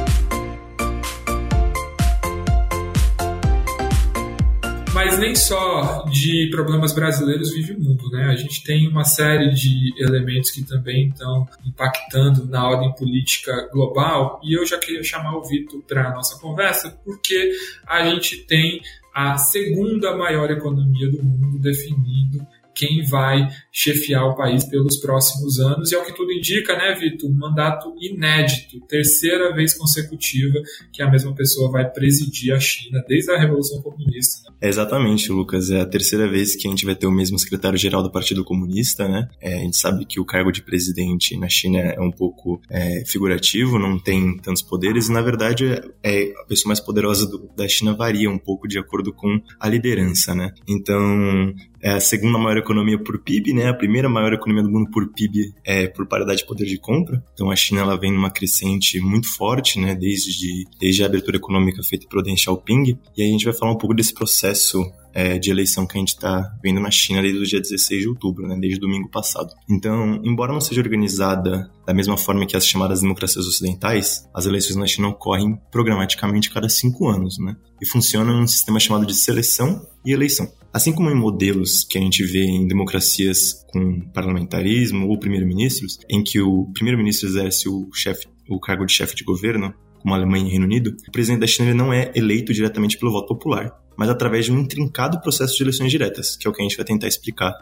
Mas nem só de problemas brasileiros vive o mundo, né? A gente tem uma série de elementos que também estão impactando na ordem política global e eu já queria chamar o Vitor para a nossa conversa porque a gente tem a segunda maior economia do mundo definido quem vai chefiar o país pelos próximos anos. E é o que tudo indica, né, Vitor? Um mandato inédito, terceira vez consecutiva que a mesma pessoa vai presidir a China desde a Revolução Comunista. Né? É exatamente, Lucas. É a terceira vez que a gente vai ter o mesmo secretário-geral do Partido Comunista, né? É, a gente sabe que o cargo de presidente na China é um pouco é, figurativo, não tem tantos poderes, e na verdade é, a pessoa mais poderosa do, da China varia um pouco de acordo com a liderança, né? Então, é a segunda maior economia por PIB, né? A primeira maior economia do mundo por PIB é por paridade de poder de compra. Então a China ela vem numa crescente muito forte, né? Desde, desde a abertura econômica feita por Deng Xiaoping. E a gente vai falar um pouco desse processo é, de eleição que a gente está vendo na China desde o dia 16 de outubro, né, desde domingo passado. Então, embora não seja organizada da mesma forma que as chamadas democracias ocidentais, as eleições na China ocorrem programaticamente cada cinco anos, né, e funcionam num sistema chamado de seleção e eleição. Assim como em modelos que a gente vê em democracias com parlamentarismo ou primeiro-ministros, em que o primeiro-ministro exerce o, chefe, o cargo de chefe de governo, como a Alemanha e Reino Unido, o presidente da China não é eleito diretamente pelo voto popular. Mas através de um intrincado processo de eleições diretas, que é o que a gente vai tentar explicar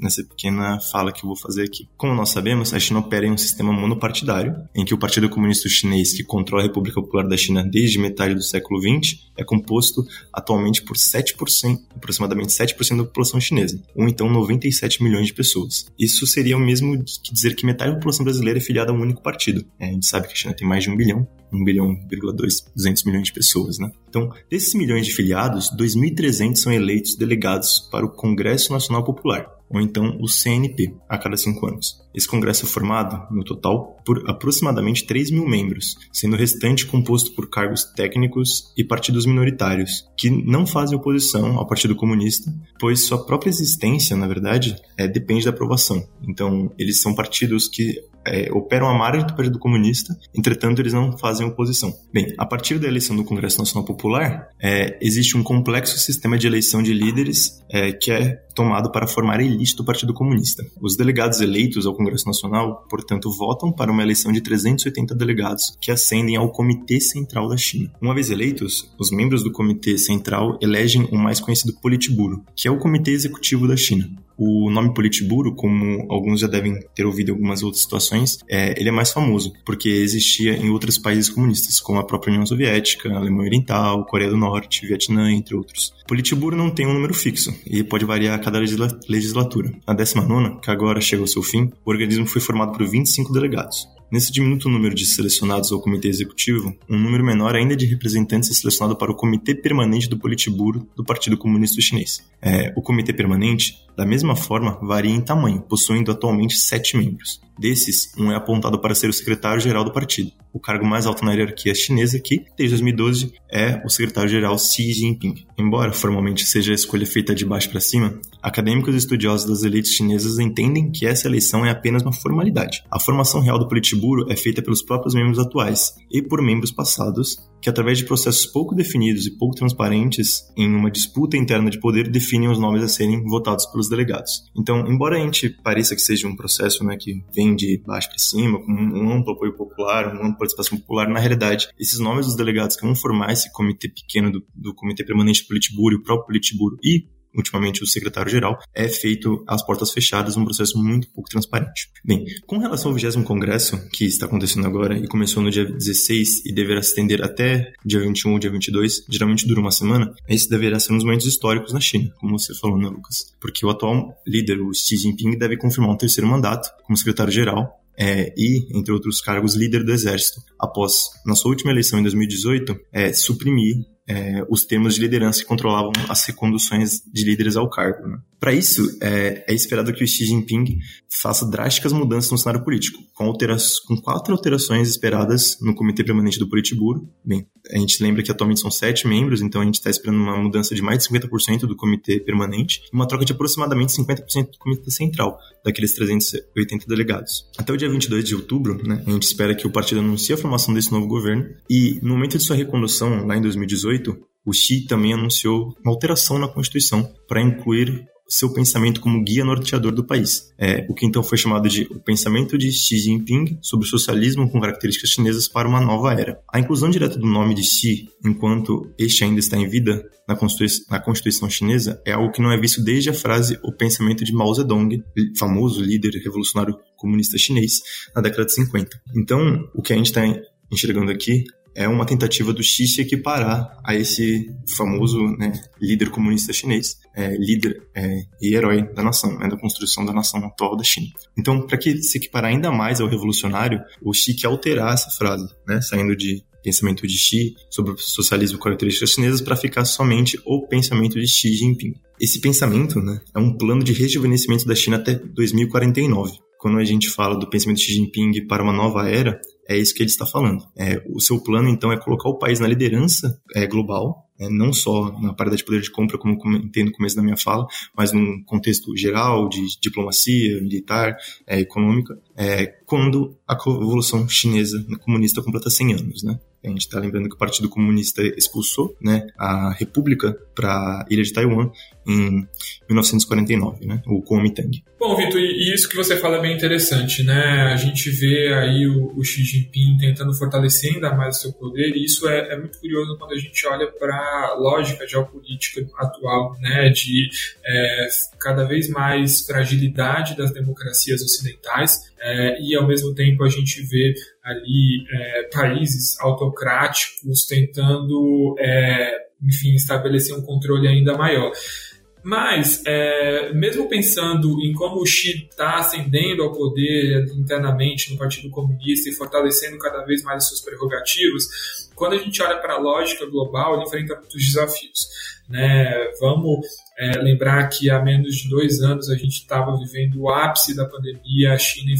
nessa pequena fala que eu vou fazer aqui. Como nós sabemos, a China opera em um sistema monopartidário, em que o Partido Comunista Chinês, que controla a República Popular da China desde metade do século XX, é composto atualmente por 7%, aproximadamente 7% da população chinesa, ou então 97 milhões de pessoas. Isso seria o mesmo que dizer que metade da população brasileira é filiada a um único partido. É, a gente sabe que a China tem mais de um bilhão, 1 bilhão, 2, 200 milhões de pessoas, né? Então, desses milhões de filiados, 2.300 são eleitos delegados para o Congresso Nacional Popular, ou então o CNP, a cada cinco anos. Esse congresso é formado, no total, por aproximadamente 3 mil membros, sendo o restante composto por cargos técnicos e partidos minoritários, que não fazem oposição ao Partido Comunista, pois sua própria existência, na verdade, é, depende da aprovação. Então, eles são partidos que é, operam à margem do Partido Comunista, entretanto, eles não fazem oposição. Bem, a partir da eleição do Congresso Nacional Popular, é, existe um complexo sistema de eleição de líderes é, que é tomado para formar a elite do Partido Comunista. Os delegados eleitos ao Congresso Nacional, portanto, votam para uma eleição de 380 delegados que ascendem ao Comitê Central da China. Uma vez eleitos, os membros do Comitê Central elegem o mais conhecido Politburo, que é o Comitê Executivo da China. O nome Politburo, como alguns já devem ter ouvido em algumas outras situações, é, ele é mais famoso, porque existia em outros países comunistas, como a própria União Soviética, Alemanha Oriental, Coreia do Norte, Vietnã, entre outros. Politburo não tem um número fixo e pode variar a cada legislatura. Na 19, que agora chega ao seu fim, o organismo foi formado por 25 delegados. Nesse diminuto número de selecionados ao Comitê Executivo, um número menor ainda de representantes é selecionado para o Comitê Permanente do Politburo do Partido Comunista Chinês. É, o Comitê Permanente, da mesma forma, varia em tamanho, possuindo atualmente sete membros. Desses, um é apontado para ser o secretário-geral do partido, o cargo mais alto na hierarquia chinesa que, desde 2012, é o secretário-geral Xi Jinping. Embora formalmente seja a escolha feita de baixo para cima, acadêmicos e estudiosos das elites chinesas entendem que essa eleição é apenas uma formalidade. A formação real do Politburo é feita pelos próprios membros atuais e por membros passados, que através de processos pouco definidos e pouco transparentes, em uma disputa interna de poder, definem os nomes a serem votados pelos delegados. Então, embora a gente pareça que seja um processo né, que vem de baixo para cima, com um amplo apoio popular, uma ampla participação popular, na realidade, esses nomes dos delegados que vão formar esse comitê pequeno do, do Comitê Permanente do Politburo, o próprio Politburo e ultimamente o secretário-geral, é feito às portas fechadas, um processo muito pouco transparente. Bem, com relação ao 20 Congresso, que está acontecendo agora e começou no dia 16 e deverá se estender até dia 21 ou dia 22, geralmente dura uma semana, esse deverá ser um dos momentos históricos na China, como você falou, né, Lucas? Porque o atual líder, o Xi Jinping, deve confirmar um terceiro mandato como secretário-geral, é, e, entre outros cargos, líder do exército, após, na sua última eleição em 2018, é, suprimir é, os termos de liderança que controlavam as reconduções de líderes ao cargo. Né? Para isso, é, é, esperado que o Xi Jinping faça drásticas mudanças no cenário político, com, com quatro alterações esperadas no Comitê Permanente do Politburo. Bem, a gente lembra que atualmente são sete membros, então a gente está esperando uma mudança de mais de 50% do Comitê Permanente e uma troca de aproximadamente 50% do Comitê Central, daqueles 380 delegados. Até o dia 22 de outubro, né, a gente espera que o partido anuncie a formação desse novo governo e, no momento de sua recondução, lá em 2018, o Xi também anunciou uma alteração na Constituição para incluir seu pensamento como guia norteador do país. É, o que então foi chamado de o pensamento de Xi Jinping sobre o socialismo com características chinesas para uma nova era. A inclusão direta do nome de Xi, enquanto este ainda está em vida na Constituição, na Constituição chinesa, é algo que não é visto desde a frase o pensamento de Mao Zedong, famoso líder revolucionário comunista chinês, na década de 50. Então, o que a gente está enxergando aqui é uma tentativa do Xi se equiparar a esse famoso né, líder comunista chinês, é, líder é, e herói da nação, né, da construção da nação atual da China. Então, para que se equiparar ainda mais ao revolucionário, o Xi quer alterar essa frase, né, saindo de pensamento de Xi sobre o socialismo características chinesas para ficar somente o pensamento de Xi Jinping. Esse pensamento né, é um plano de rejuvenescimento da China até 2049 quando a gente fala do pensamento de Xi Jinping para uma nova era, é isso que ele está falando. É, o seu plano, então, é colocar o país na liderança é, global, é, não só na paridade de poder de compra, como entendo no começo da minha fala, mas num contexto geral de diplomacia, militar, é, econômica, é, quando a Revolução Chinesa comunista completa 100 anos. Né? A gente está lembrando que o Partido Comunista expulsou né, a República para a ilha de Taiwan em 1949, né, o Kuomintang. Bom, Vitor, e isso que você fala é bem interessante, né? A gente vê aí o, o Xi Jinping tentando fortalecer ainda mais o seu poder, e isso é, é muito curioso quando a gente olha para a lógica geopolítica atual, né? De é, cada vez mais fragilidade das democracias ocidentais, é, e ao mesmo tempo a gente vê ali é, países autocráticos tentando, é, enfim, estabelecer um controle ainda maior. Mas, é, mesmo pensando em como o Xi está ascendendo ao poder internamente no Partido Comunista e fortalecendo cada vez mais as suas prerrogativas, quando a gente olha para a lógica global, ele enfrenta muitos desafios. Né? Vamos é, lembrar que há menos de dois anos a gente estava vivendo o ápice da pandemia, a China,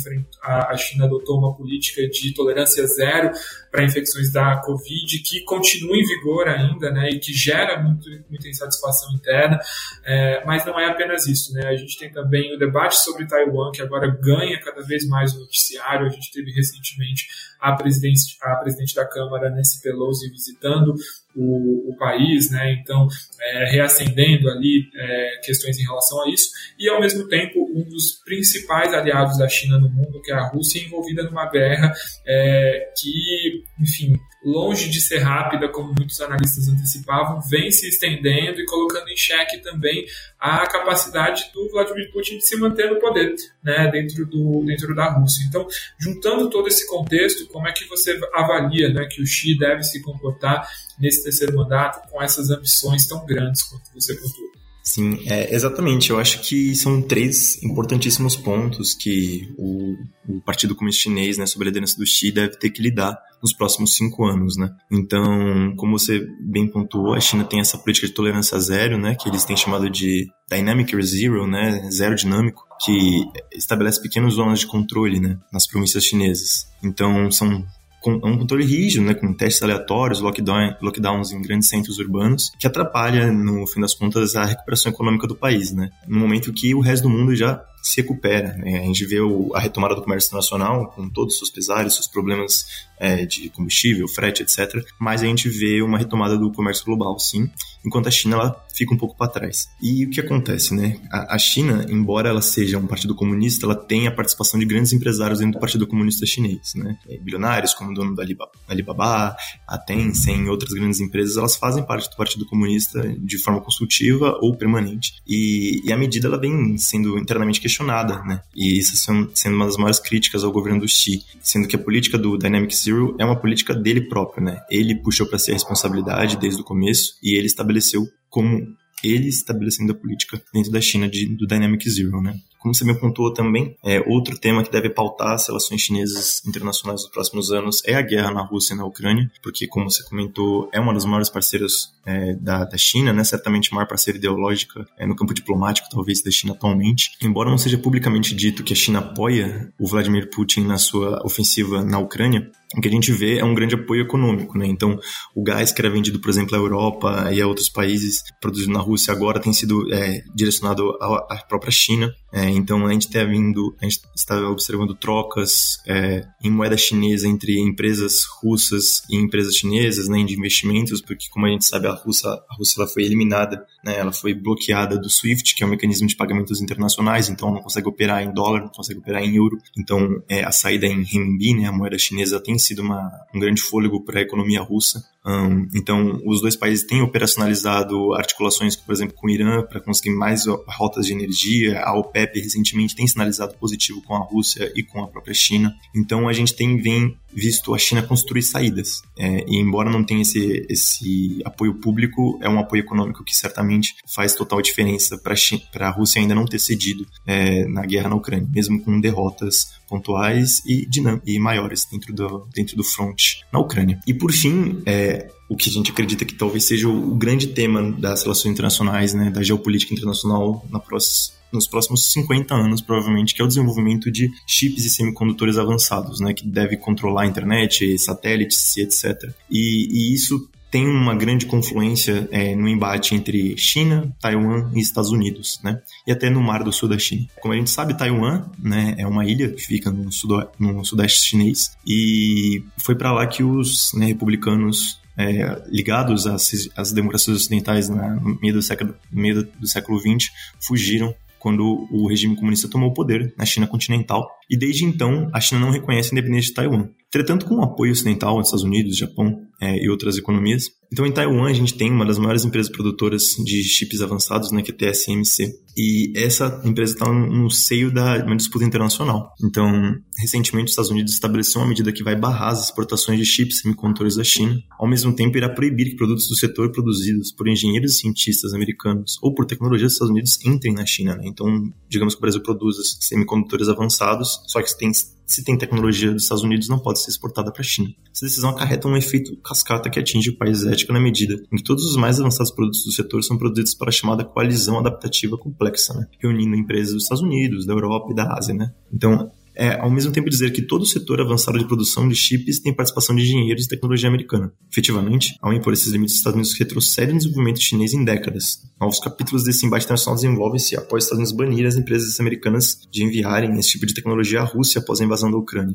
a China adotou uma política de tolerância zero para infecções da Covid, que continua em vigor ainda, né, e que gera muito, muita insatisfação interna, é, mas não é apenas isso, né, a gente tem também o debate sobre Taiwan, que agora ganha cada vez mais o noticiário, a gente teve recentemente a presidente, a presidente da Câmara, Nancy Pelosi, visitando o, o país, né? Então, é, reacendendo ali é, questões em relação a isso, e ao mesmo tempo um dos principais aliados da China no mundo, que é a Rússia, envolvida numa guerra é, que, enfim, longe de ser rápida, como muitos analistas antecipavam, vem se estendendo e colocando em xeque também a capacidade do Vladimir Putin de se manter no poder, né, dentro, do, dentro da Rússia. Então, juntando todo esse contexto, como é que você avalia né, que o Xi deve se comportar nesse terceiro mandato com essas ambições tão grandes quanto você pontuou? Sim, é, exatamente. Eu acho que são três importantíssimos pontos que o, o Partido Comunista Chinês, né, sob a liderança do Xi, deve ter que lidar nos próximos cinco anos, né? Então, como você bem pontuou, a China tem essa política de tolerância zero, né, que eles têm chamado de Dynamic Zero, né, zero dinâmico, que estabelece pequenas zonas de controle, né, nas províncias chinesas. Então, são com um controle rígido, né, com testes aleatórios, lockdown, lockdowns em grandes centros urbanos, que atrapalha, no fim das contas, a recuperação econômica do país, né? No momento que o resto do mundo já se recupera. Né? A gente vê o, a retomada do comércio internacional, com todos os seus pesares, seus problemas é, de combustível, frete, etc. Mas a gente vê uma retomada do comércio global, sim, enquanto a China ela fica um pouco para trás. E o que acontece, né? A, a, China, embora ela seja um partido comunista, ela tem a participação de grandes empresários dentro do Partido Comunista Chinês, né? É, bilionários, como o dono da Alibaba, a Tencent, outras grandes empresas, elas fazem parte do Partido Comunista de forma consultiva ou permanente. E, e a medida ela vem sendo internamente questionada questionada, né? E isso sendo uma das maiores críticas ao governo do Xi, sendo que a política do Dynamic Zero é uma política dele próprio, né? Ele puxou para si a responsabilidade desde o começo e ele estabeleceu como ele estabelecendo a política dentro da China de, do Dynamic Zero, né? Como você me pontuou também, é, outro tema que deve pautar as relações chinesas internacionais nos próximos anos é a guerra na Rússia e na Ucrânia, porque, como você comentou, é uma das maiores parceiras é, da, da, China, né? certamente a maior parceira ideológica é, no campo diplomático, talvez, da China atualmente. Embora não seja publicamente dito que a China apoia o Vladimir Putin na sua ofensiva na Ucrânia, o que a gente vê é um grande apoio econômico, né? Então, o gás que era vendido, por exemplo, à Europa e a outros países produzido na Rússia agora tem sido é, direcionado à, própria China. É, então, a gente está vindo, a gente está observando trocas é, em moeda chinesa entre empresas russas e empresas chinesas, né, de investimentos, porque como a gente sabe, a Rússia, a Rússia ela foi eliminada, né? Ela foi bloqueada do SWIFT, que é um mecanismo de pagamentos internacionais, então não consegue operar em dólar, não consegue operar em euro. Então, é, a saída em renminbi, né, a moeda chinesa tem sido uma, um grande fôlego para a economia russa. Um, então, os dois países têm operacionalizado articulações, por exemplo, com o Irã para conseguir mais rotas de energia. A OPEP recentemente tem sinalizado positivo com a Rússia e com a própria China. Então, a gente tem vem visto a China construir saídas. É, e embora não tenha esse, esse apoio público, é um apoio econômico que certamente faz total diferença para a Rússia ainda não ter cedido é, na guerra na Ucrânia, mesmo com derrotas pontuais e, e maiores dentro do, dentro do front na Ucrânia. E por fim, é, o que a gente acredita que talvez seja o grande tema das relações internacionais, né, da geopolítica internacional na próxima nos próximos 50 anos, provavelmente, que é o desenvolvimento de chips e semicondutores avançados, né, que deve controlar a internet, satélites e etc. E, e isso tem uma grande confluência é, no embate entre China, Taiwan e Estados Unidos, né? E até no Mar do Sul da China. Como a gente sabe, Taiwan, né, é uma ilha que fica no, sudo, no sudeste chinês e foi para lá que os né, republicanos é, ligados às, às, democracias ocidentais na, no meio do século, meio do século XX fugiram quando o regime comunista tomou o poder na China continental, e desde então a China não reconhece a independência de Taiwan. Entretanto, com o apoio ocidental dos Estados Unidos, Japão é, e outras economias, então em Taiwan a gente tem uma das maiores empresas produtoras de chips avançados, né, que é a TSMC. E essa empresa está no seio da uma disputa internacional. Então, recentemente os Estados Unidos estabeleceu uma medida que vai barrar as exportações de chips semicondutores da China. Ao mesmo tempo, irá proibir que produtos do setor produzidos por engenheiros e cientistas americanos ou por tecnologia dos Estados Unidos entrem na China. Né? Então, digamos que o Brasil produz semicondutores avançados, só que tem se tem tecnologia dos Estados Unidos, não pode ser exportada para a China. Essa decisão acarreta um efeito cascata que atinge o país ético na medida em que todos os mais avançados produtos do setor são produzidos para a chamada coalizão adaptativa complexa, né? reunindo empresas dos Estados Unidos, da Europa e da Ásia. Né? Então, é, ao mesmo tempo dizer que todo o setor avançado de produção de chips tem participação de engenheiros de tecnologia americana. Efetivamente, ao impor esses limites, os Estados Unidos retrocedem o desenvolvimento chinês em décadas. Novos capítulos desse embate internacional desenvolvem-se após os Estados Unidos banir as empresas americanas de enviarem esse tipo de tecnologia à Rússia após a invasão da Ucrânia,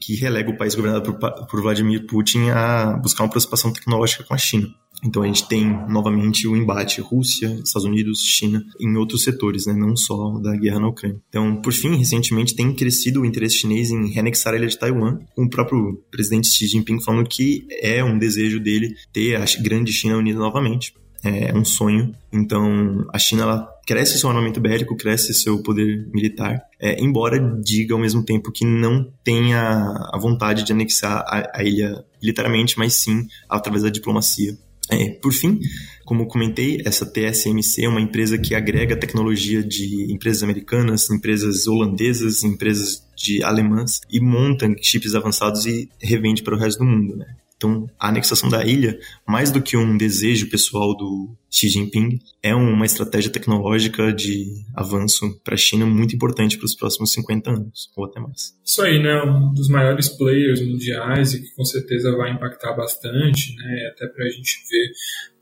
que relega o país governado por, por Vladimir Putin a buscar uma aproximação tecnológica com a China. Então a gente tem novamente o embate Rússia, Estados Unidos, China em outros setores, né? não só da guerra na Ucrânia. Então, por fim, recentemente tem crescido o interesse chinês em reanexar a ilha de Taiwan, com o próprio presidente Xi Jinping falando que é um desejo dele ter a grande China unida novamente. É um sonho. Então, a China ela cresce seu armamento bélico, cresce seu poder militar, é, embora diga ao mesmo tempo que não tenha a vontade de anexar a, a ilha militarmente, mas sim através da diplomacia é, por fim, como comentei, essa TSMC é uma empresa que agrega tecnologia de empresas americanas, empresas holandesas, empresas de alemãs e monta chips avançados e revende para o resto do mundo. Né? Então, a anexação da ilha, mais do que um desejo pessoal do Xi Jinping, é uma estratégia tecnológica de avanço para a China muito importante para os próximos 50 anos, ou até mais. Isso aí, né? Um dos maiores players mundiais e que com certeza vai impactar bastante, né? Até para a gente ver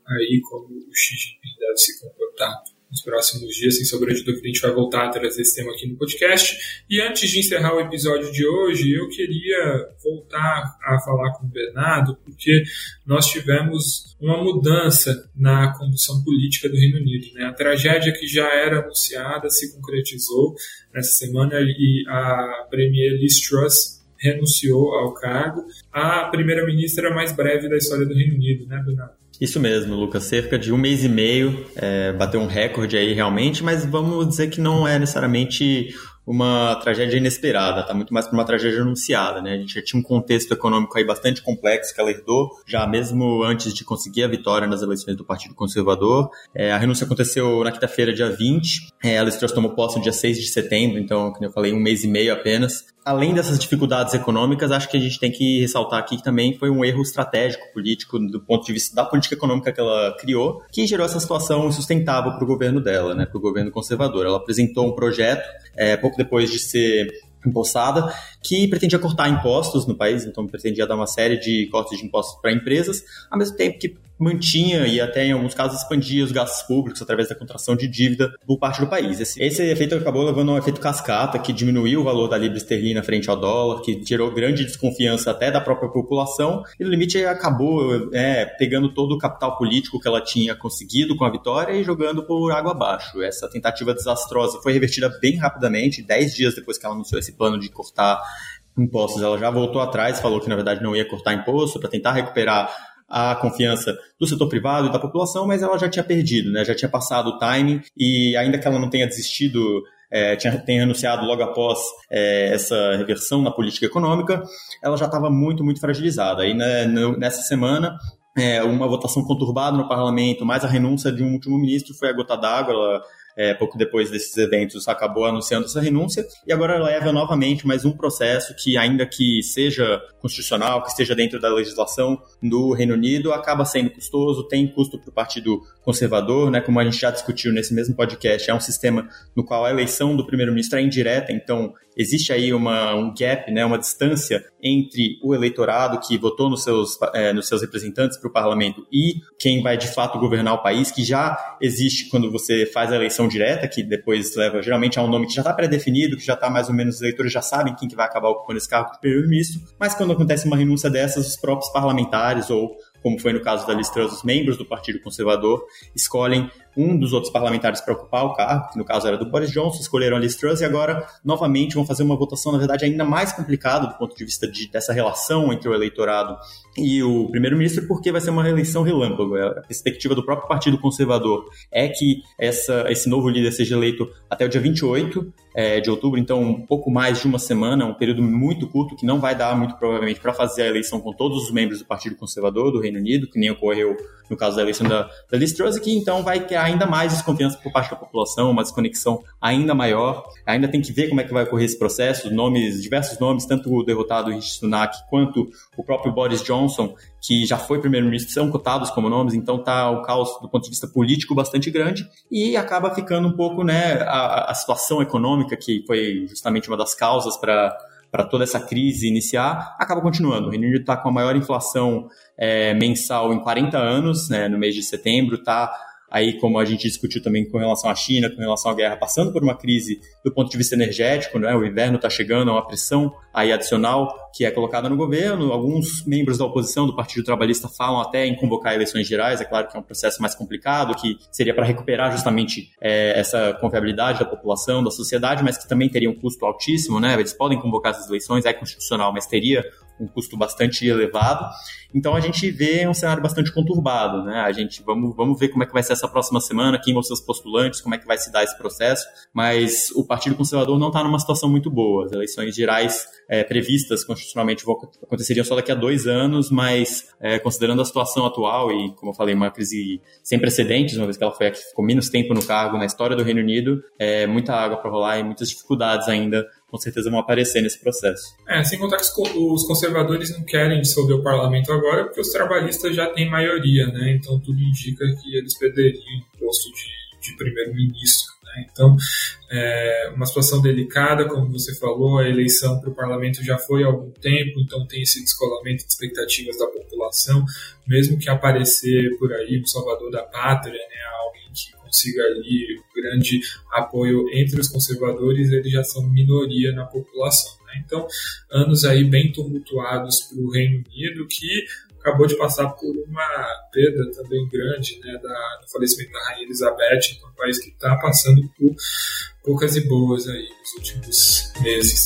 aí como o Xi Jinping deve se comportar nos próximos dias, sem sombra de dúvida, a gente vai voltar a trazer esse tema aqui no podcast. E antes de encerrar o episódio de hoje, eu queria voltar a falar com o Bernardo, porque nós tivemos uma mudança na condução política do Reino Unido. Né? A tragédia que já era anunciada se concretizou nessa semana e a Premier Liz Truss renunciou ao cargo. A primeira-ministra mais breve da história do Reino Unido, né, Bernardo? Isso mesmo, Lucas. Cerca de um mês e meio, é, bateu um recorde aí realmente, mas vamos dizer que não é necessariamente uma tragédia inesperada, tá muito mais para uma tragédia anunciada, né? A gente já tinha um contexto econômico aí bastante complexo que ela herdou, já mesmo antes de conseguir a vitória nas eleições do Partido Conservador. É, a renúncia aconteceu na quinta-feira, dia 20. É, a Liz Truss tomou posse no dia 6 de setembro, então, como eu falei, um mês e meio apenas além dessas dificuldades econômicas, acho que a gente tem que ressaltar aqui que também foi um erro estratégico político do ponto de vista da política econômica que ela criou, que gerou essa situação insustentável para o governo dela, né, para o governo conservador. Ela apresentou um projeto é, pouco depois de ser empossada, que pretendia cortar impostos no país, então pretendia dar uma série de cortes de impostos para empresas, ao mesmo tempo que mantinha e até em alguns casos expandia os gastos públicos através da contração de dívida por parte do país. Esse, esse efeito acabou levando a um efeito cascata que diminuiu o valor da libra esterlina frente ao dólar, que gerou grande desconfiança até da própria população e no limite acabou é, pegando todo o capital político que ela tinha conseguido com a vitória e jogando por água abaixo. Essa tentativa desastrosa foi revertida bem rapidamente, dez dias depois que ela anunciou esse plano de cortar impostos, ela já voltou atrás, falou que na verdade não ia cortar imposto para tentar recuperar a confiança do setor privado e da população, mas ela já tinha perdido, né? já tinha passado o timing e ainda que ela não tenha desistido é, tinha, tenha anunciado logo após é, essa reversão na política econômica, ela já estava muito, muito fragilizada. Aí né, nessa semana, é, uma votação conturbada no parlamento, mais a renúncia de um último ministro foi a gota d'água. Ela é, pouco depois desses eventos, acabou anunciando essa renúncia e agora leva novamente mais um processo que, ainda que seja constitucional, que esteja dentro da legislação do Reino Unido, acaba sendo custoso, tem custo para o Partido Conservador, né? Como a gente já discutiu nesse mesmo podcast, é um sistema no qual a eleição do primeiro-ministro é indireta, então existe aí uma, um gap, né, uma distância entre o eleitorado que votou nos seus, é, nos seus representantes para o parlamento e quem vai de fato governar o país, que já existe quando você faz a eleição direta, que depois leva geralmente a um nome que já está pré-definido, que já está mais ou menos, os eleitores já sabem quem que vai acabar ocupando esse cargo de primeiro-ministro, mas quando acontece uma renúncia dessas, os próprios parlamentares ou como foi no caso da Liz Truss, os membros do Partido Conservador escolhem um dos outros parlamentares para ocupar o cargo, que no caso era do Boris Johnson, escolheram a Liz Truss e agora, novamente, vão fazer uma votação, na verdade, ainda mais complicada do ponto de vista de, dessa relação entre o eleitorado e o primeiro-ministro, porque vai ser uma reeleição relâmpago. É, a perspectiva do próprio Partido Conservador é que essa, esse novo líder seja eleito até o dia 28 é, de outubro, então um pouco mais de uma semana, um período muito curto, que não vai dar muito provavelmente para fazer a eleição com todos os membros do Partido Conservador do Reino Unido, que nem ocorreu no caso da eleição da, da Liz Truss, que então vai criar ainda mais desconfiança por parte da população, uma desconexão ainda maior. Ainda tem que ver como é que vai ocorrer esse processo, nomes, diversos nomes, tanto o derrotado Rishi Sunak quanto o próprio Boris Johnson, que já foi primeiro-ministro, são cotados como nomes, então tá o caos do ponto de vista político bastante grande e acaba ficando um pouco, né, a, a situação econômica que foi justamente uma das causas para para toda essa crise iniciar, acaba continuando. O Reino Unido está com a maior inflação é, mensal em 40 anos, né, no mês de setembro, está aí como a gente discutiu também com relação à China, com relação à guerra, passando por uma crise do ponto de vista energético, né? o inverno está chegando, é uma pressão aí adicional que é colocada no governo, alguns membros da oposição do Partido Trabalhista falam até em convocar eleições gerais, é claro que é um processo mais complicado, que seria para recuperar justamente é, essa confiabilidade da população, da sociedade, mas que também teria um custo altíssimo, né? eles podem convocar essas eleições, é constitucional, mas teria um custo bastante elevado. Então a gente vê um cenário bastante conturbado, né? A gente vamos, vamos ver como é que vai ser essa próxima semana, quem vão ser os postulantes, como é que vai se dar esse processo. Mas o Partido Conservador não está numa situação muito boa. As eleições gerais é, previstas constitucionalmente aconteceriam só daqui a dois anos, mas é, considerando a situação atual e, como eu falei, uma crise sem precedentes, uma vez que ela foi a que ficou menos tempo no cargo na história do Reino Unido, é, muita água para rolar e muitas dificuldades ainda com certeza vão aparecer nesse processo. É, sem contar que os conservadores não querem dissolver o parlamento agora, porque os trabalhistas já têm maioria, né? Então tudo indica que eles perderiam o posto de, de primeiro-ministro. Né? Então, é uma situação delicada, como você falou, a eleição para o parlamento já foi há algum tempo, então tem esse descolamento de expectativas da população, mesmo que aparecer por aí um salvador da pátria, né? alguém que consiga ali grande apoio entre os conservadores, eles já são minoria na população. Né? Então, anos aí bem tumultuados para o Reino Unido, que acabou de passar por uma perda também grande né, da, do falecimento da Rainha Elizabeth, então, um país que está passando por poucas e boas aí nos últimos meses.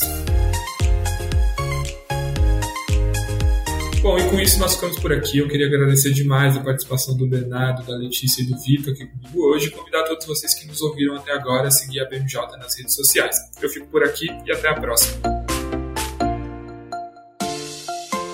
Bom, e com isso nós ficamos por aqui. Eu queria agradecer demais a participação do Bernardo, da Letícia e do Vitor aqui comigo hoje. Convidar todos vocês que nos ouviram até agora a seguir a BMJ nas redes sociais. Eu fico por aqui e até a próxima.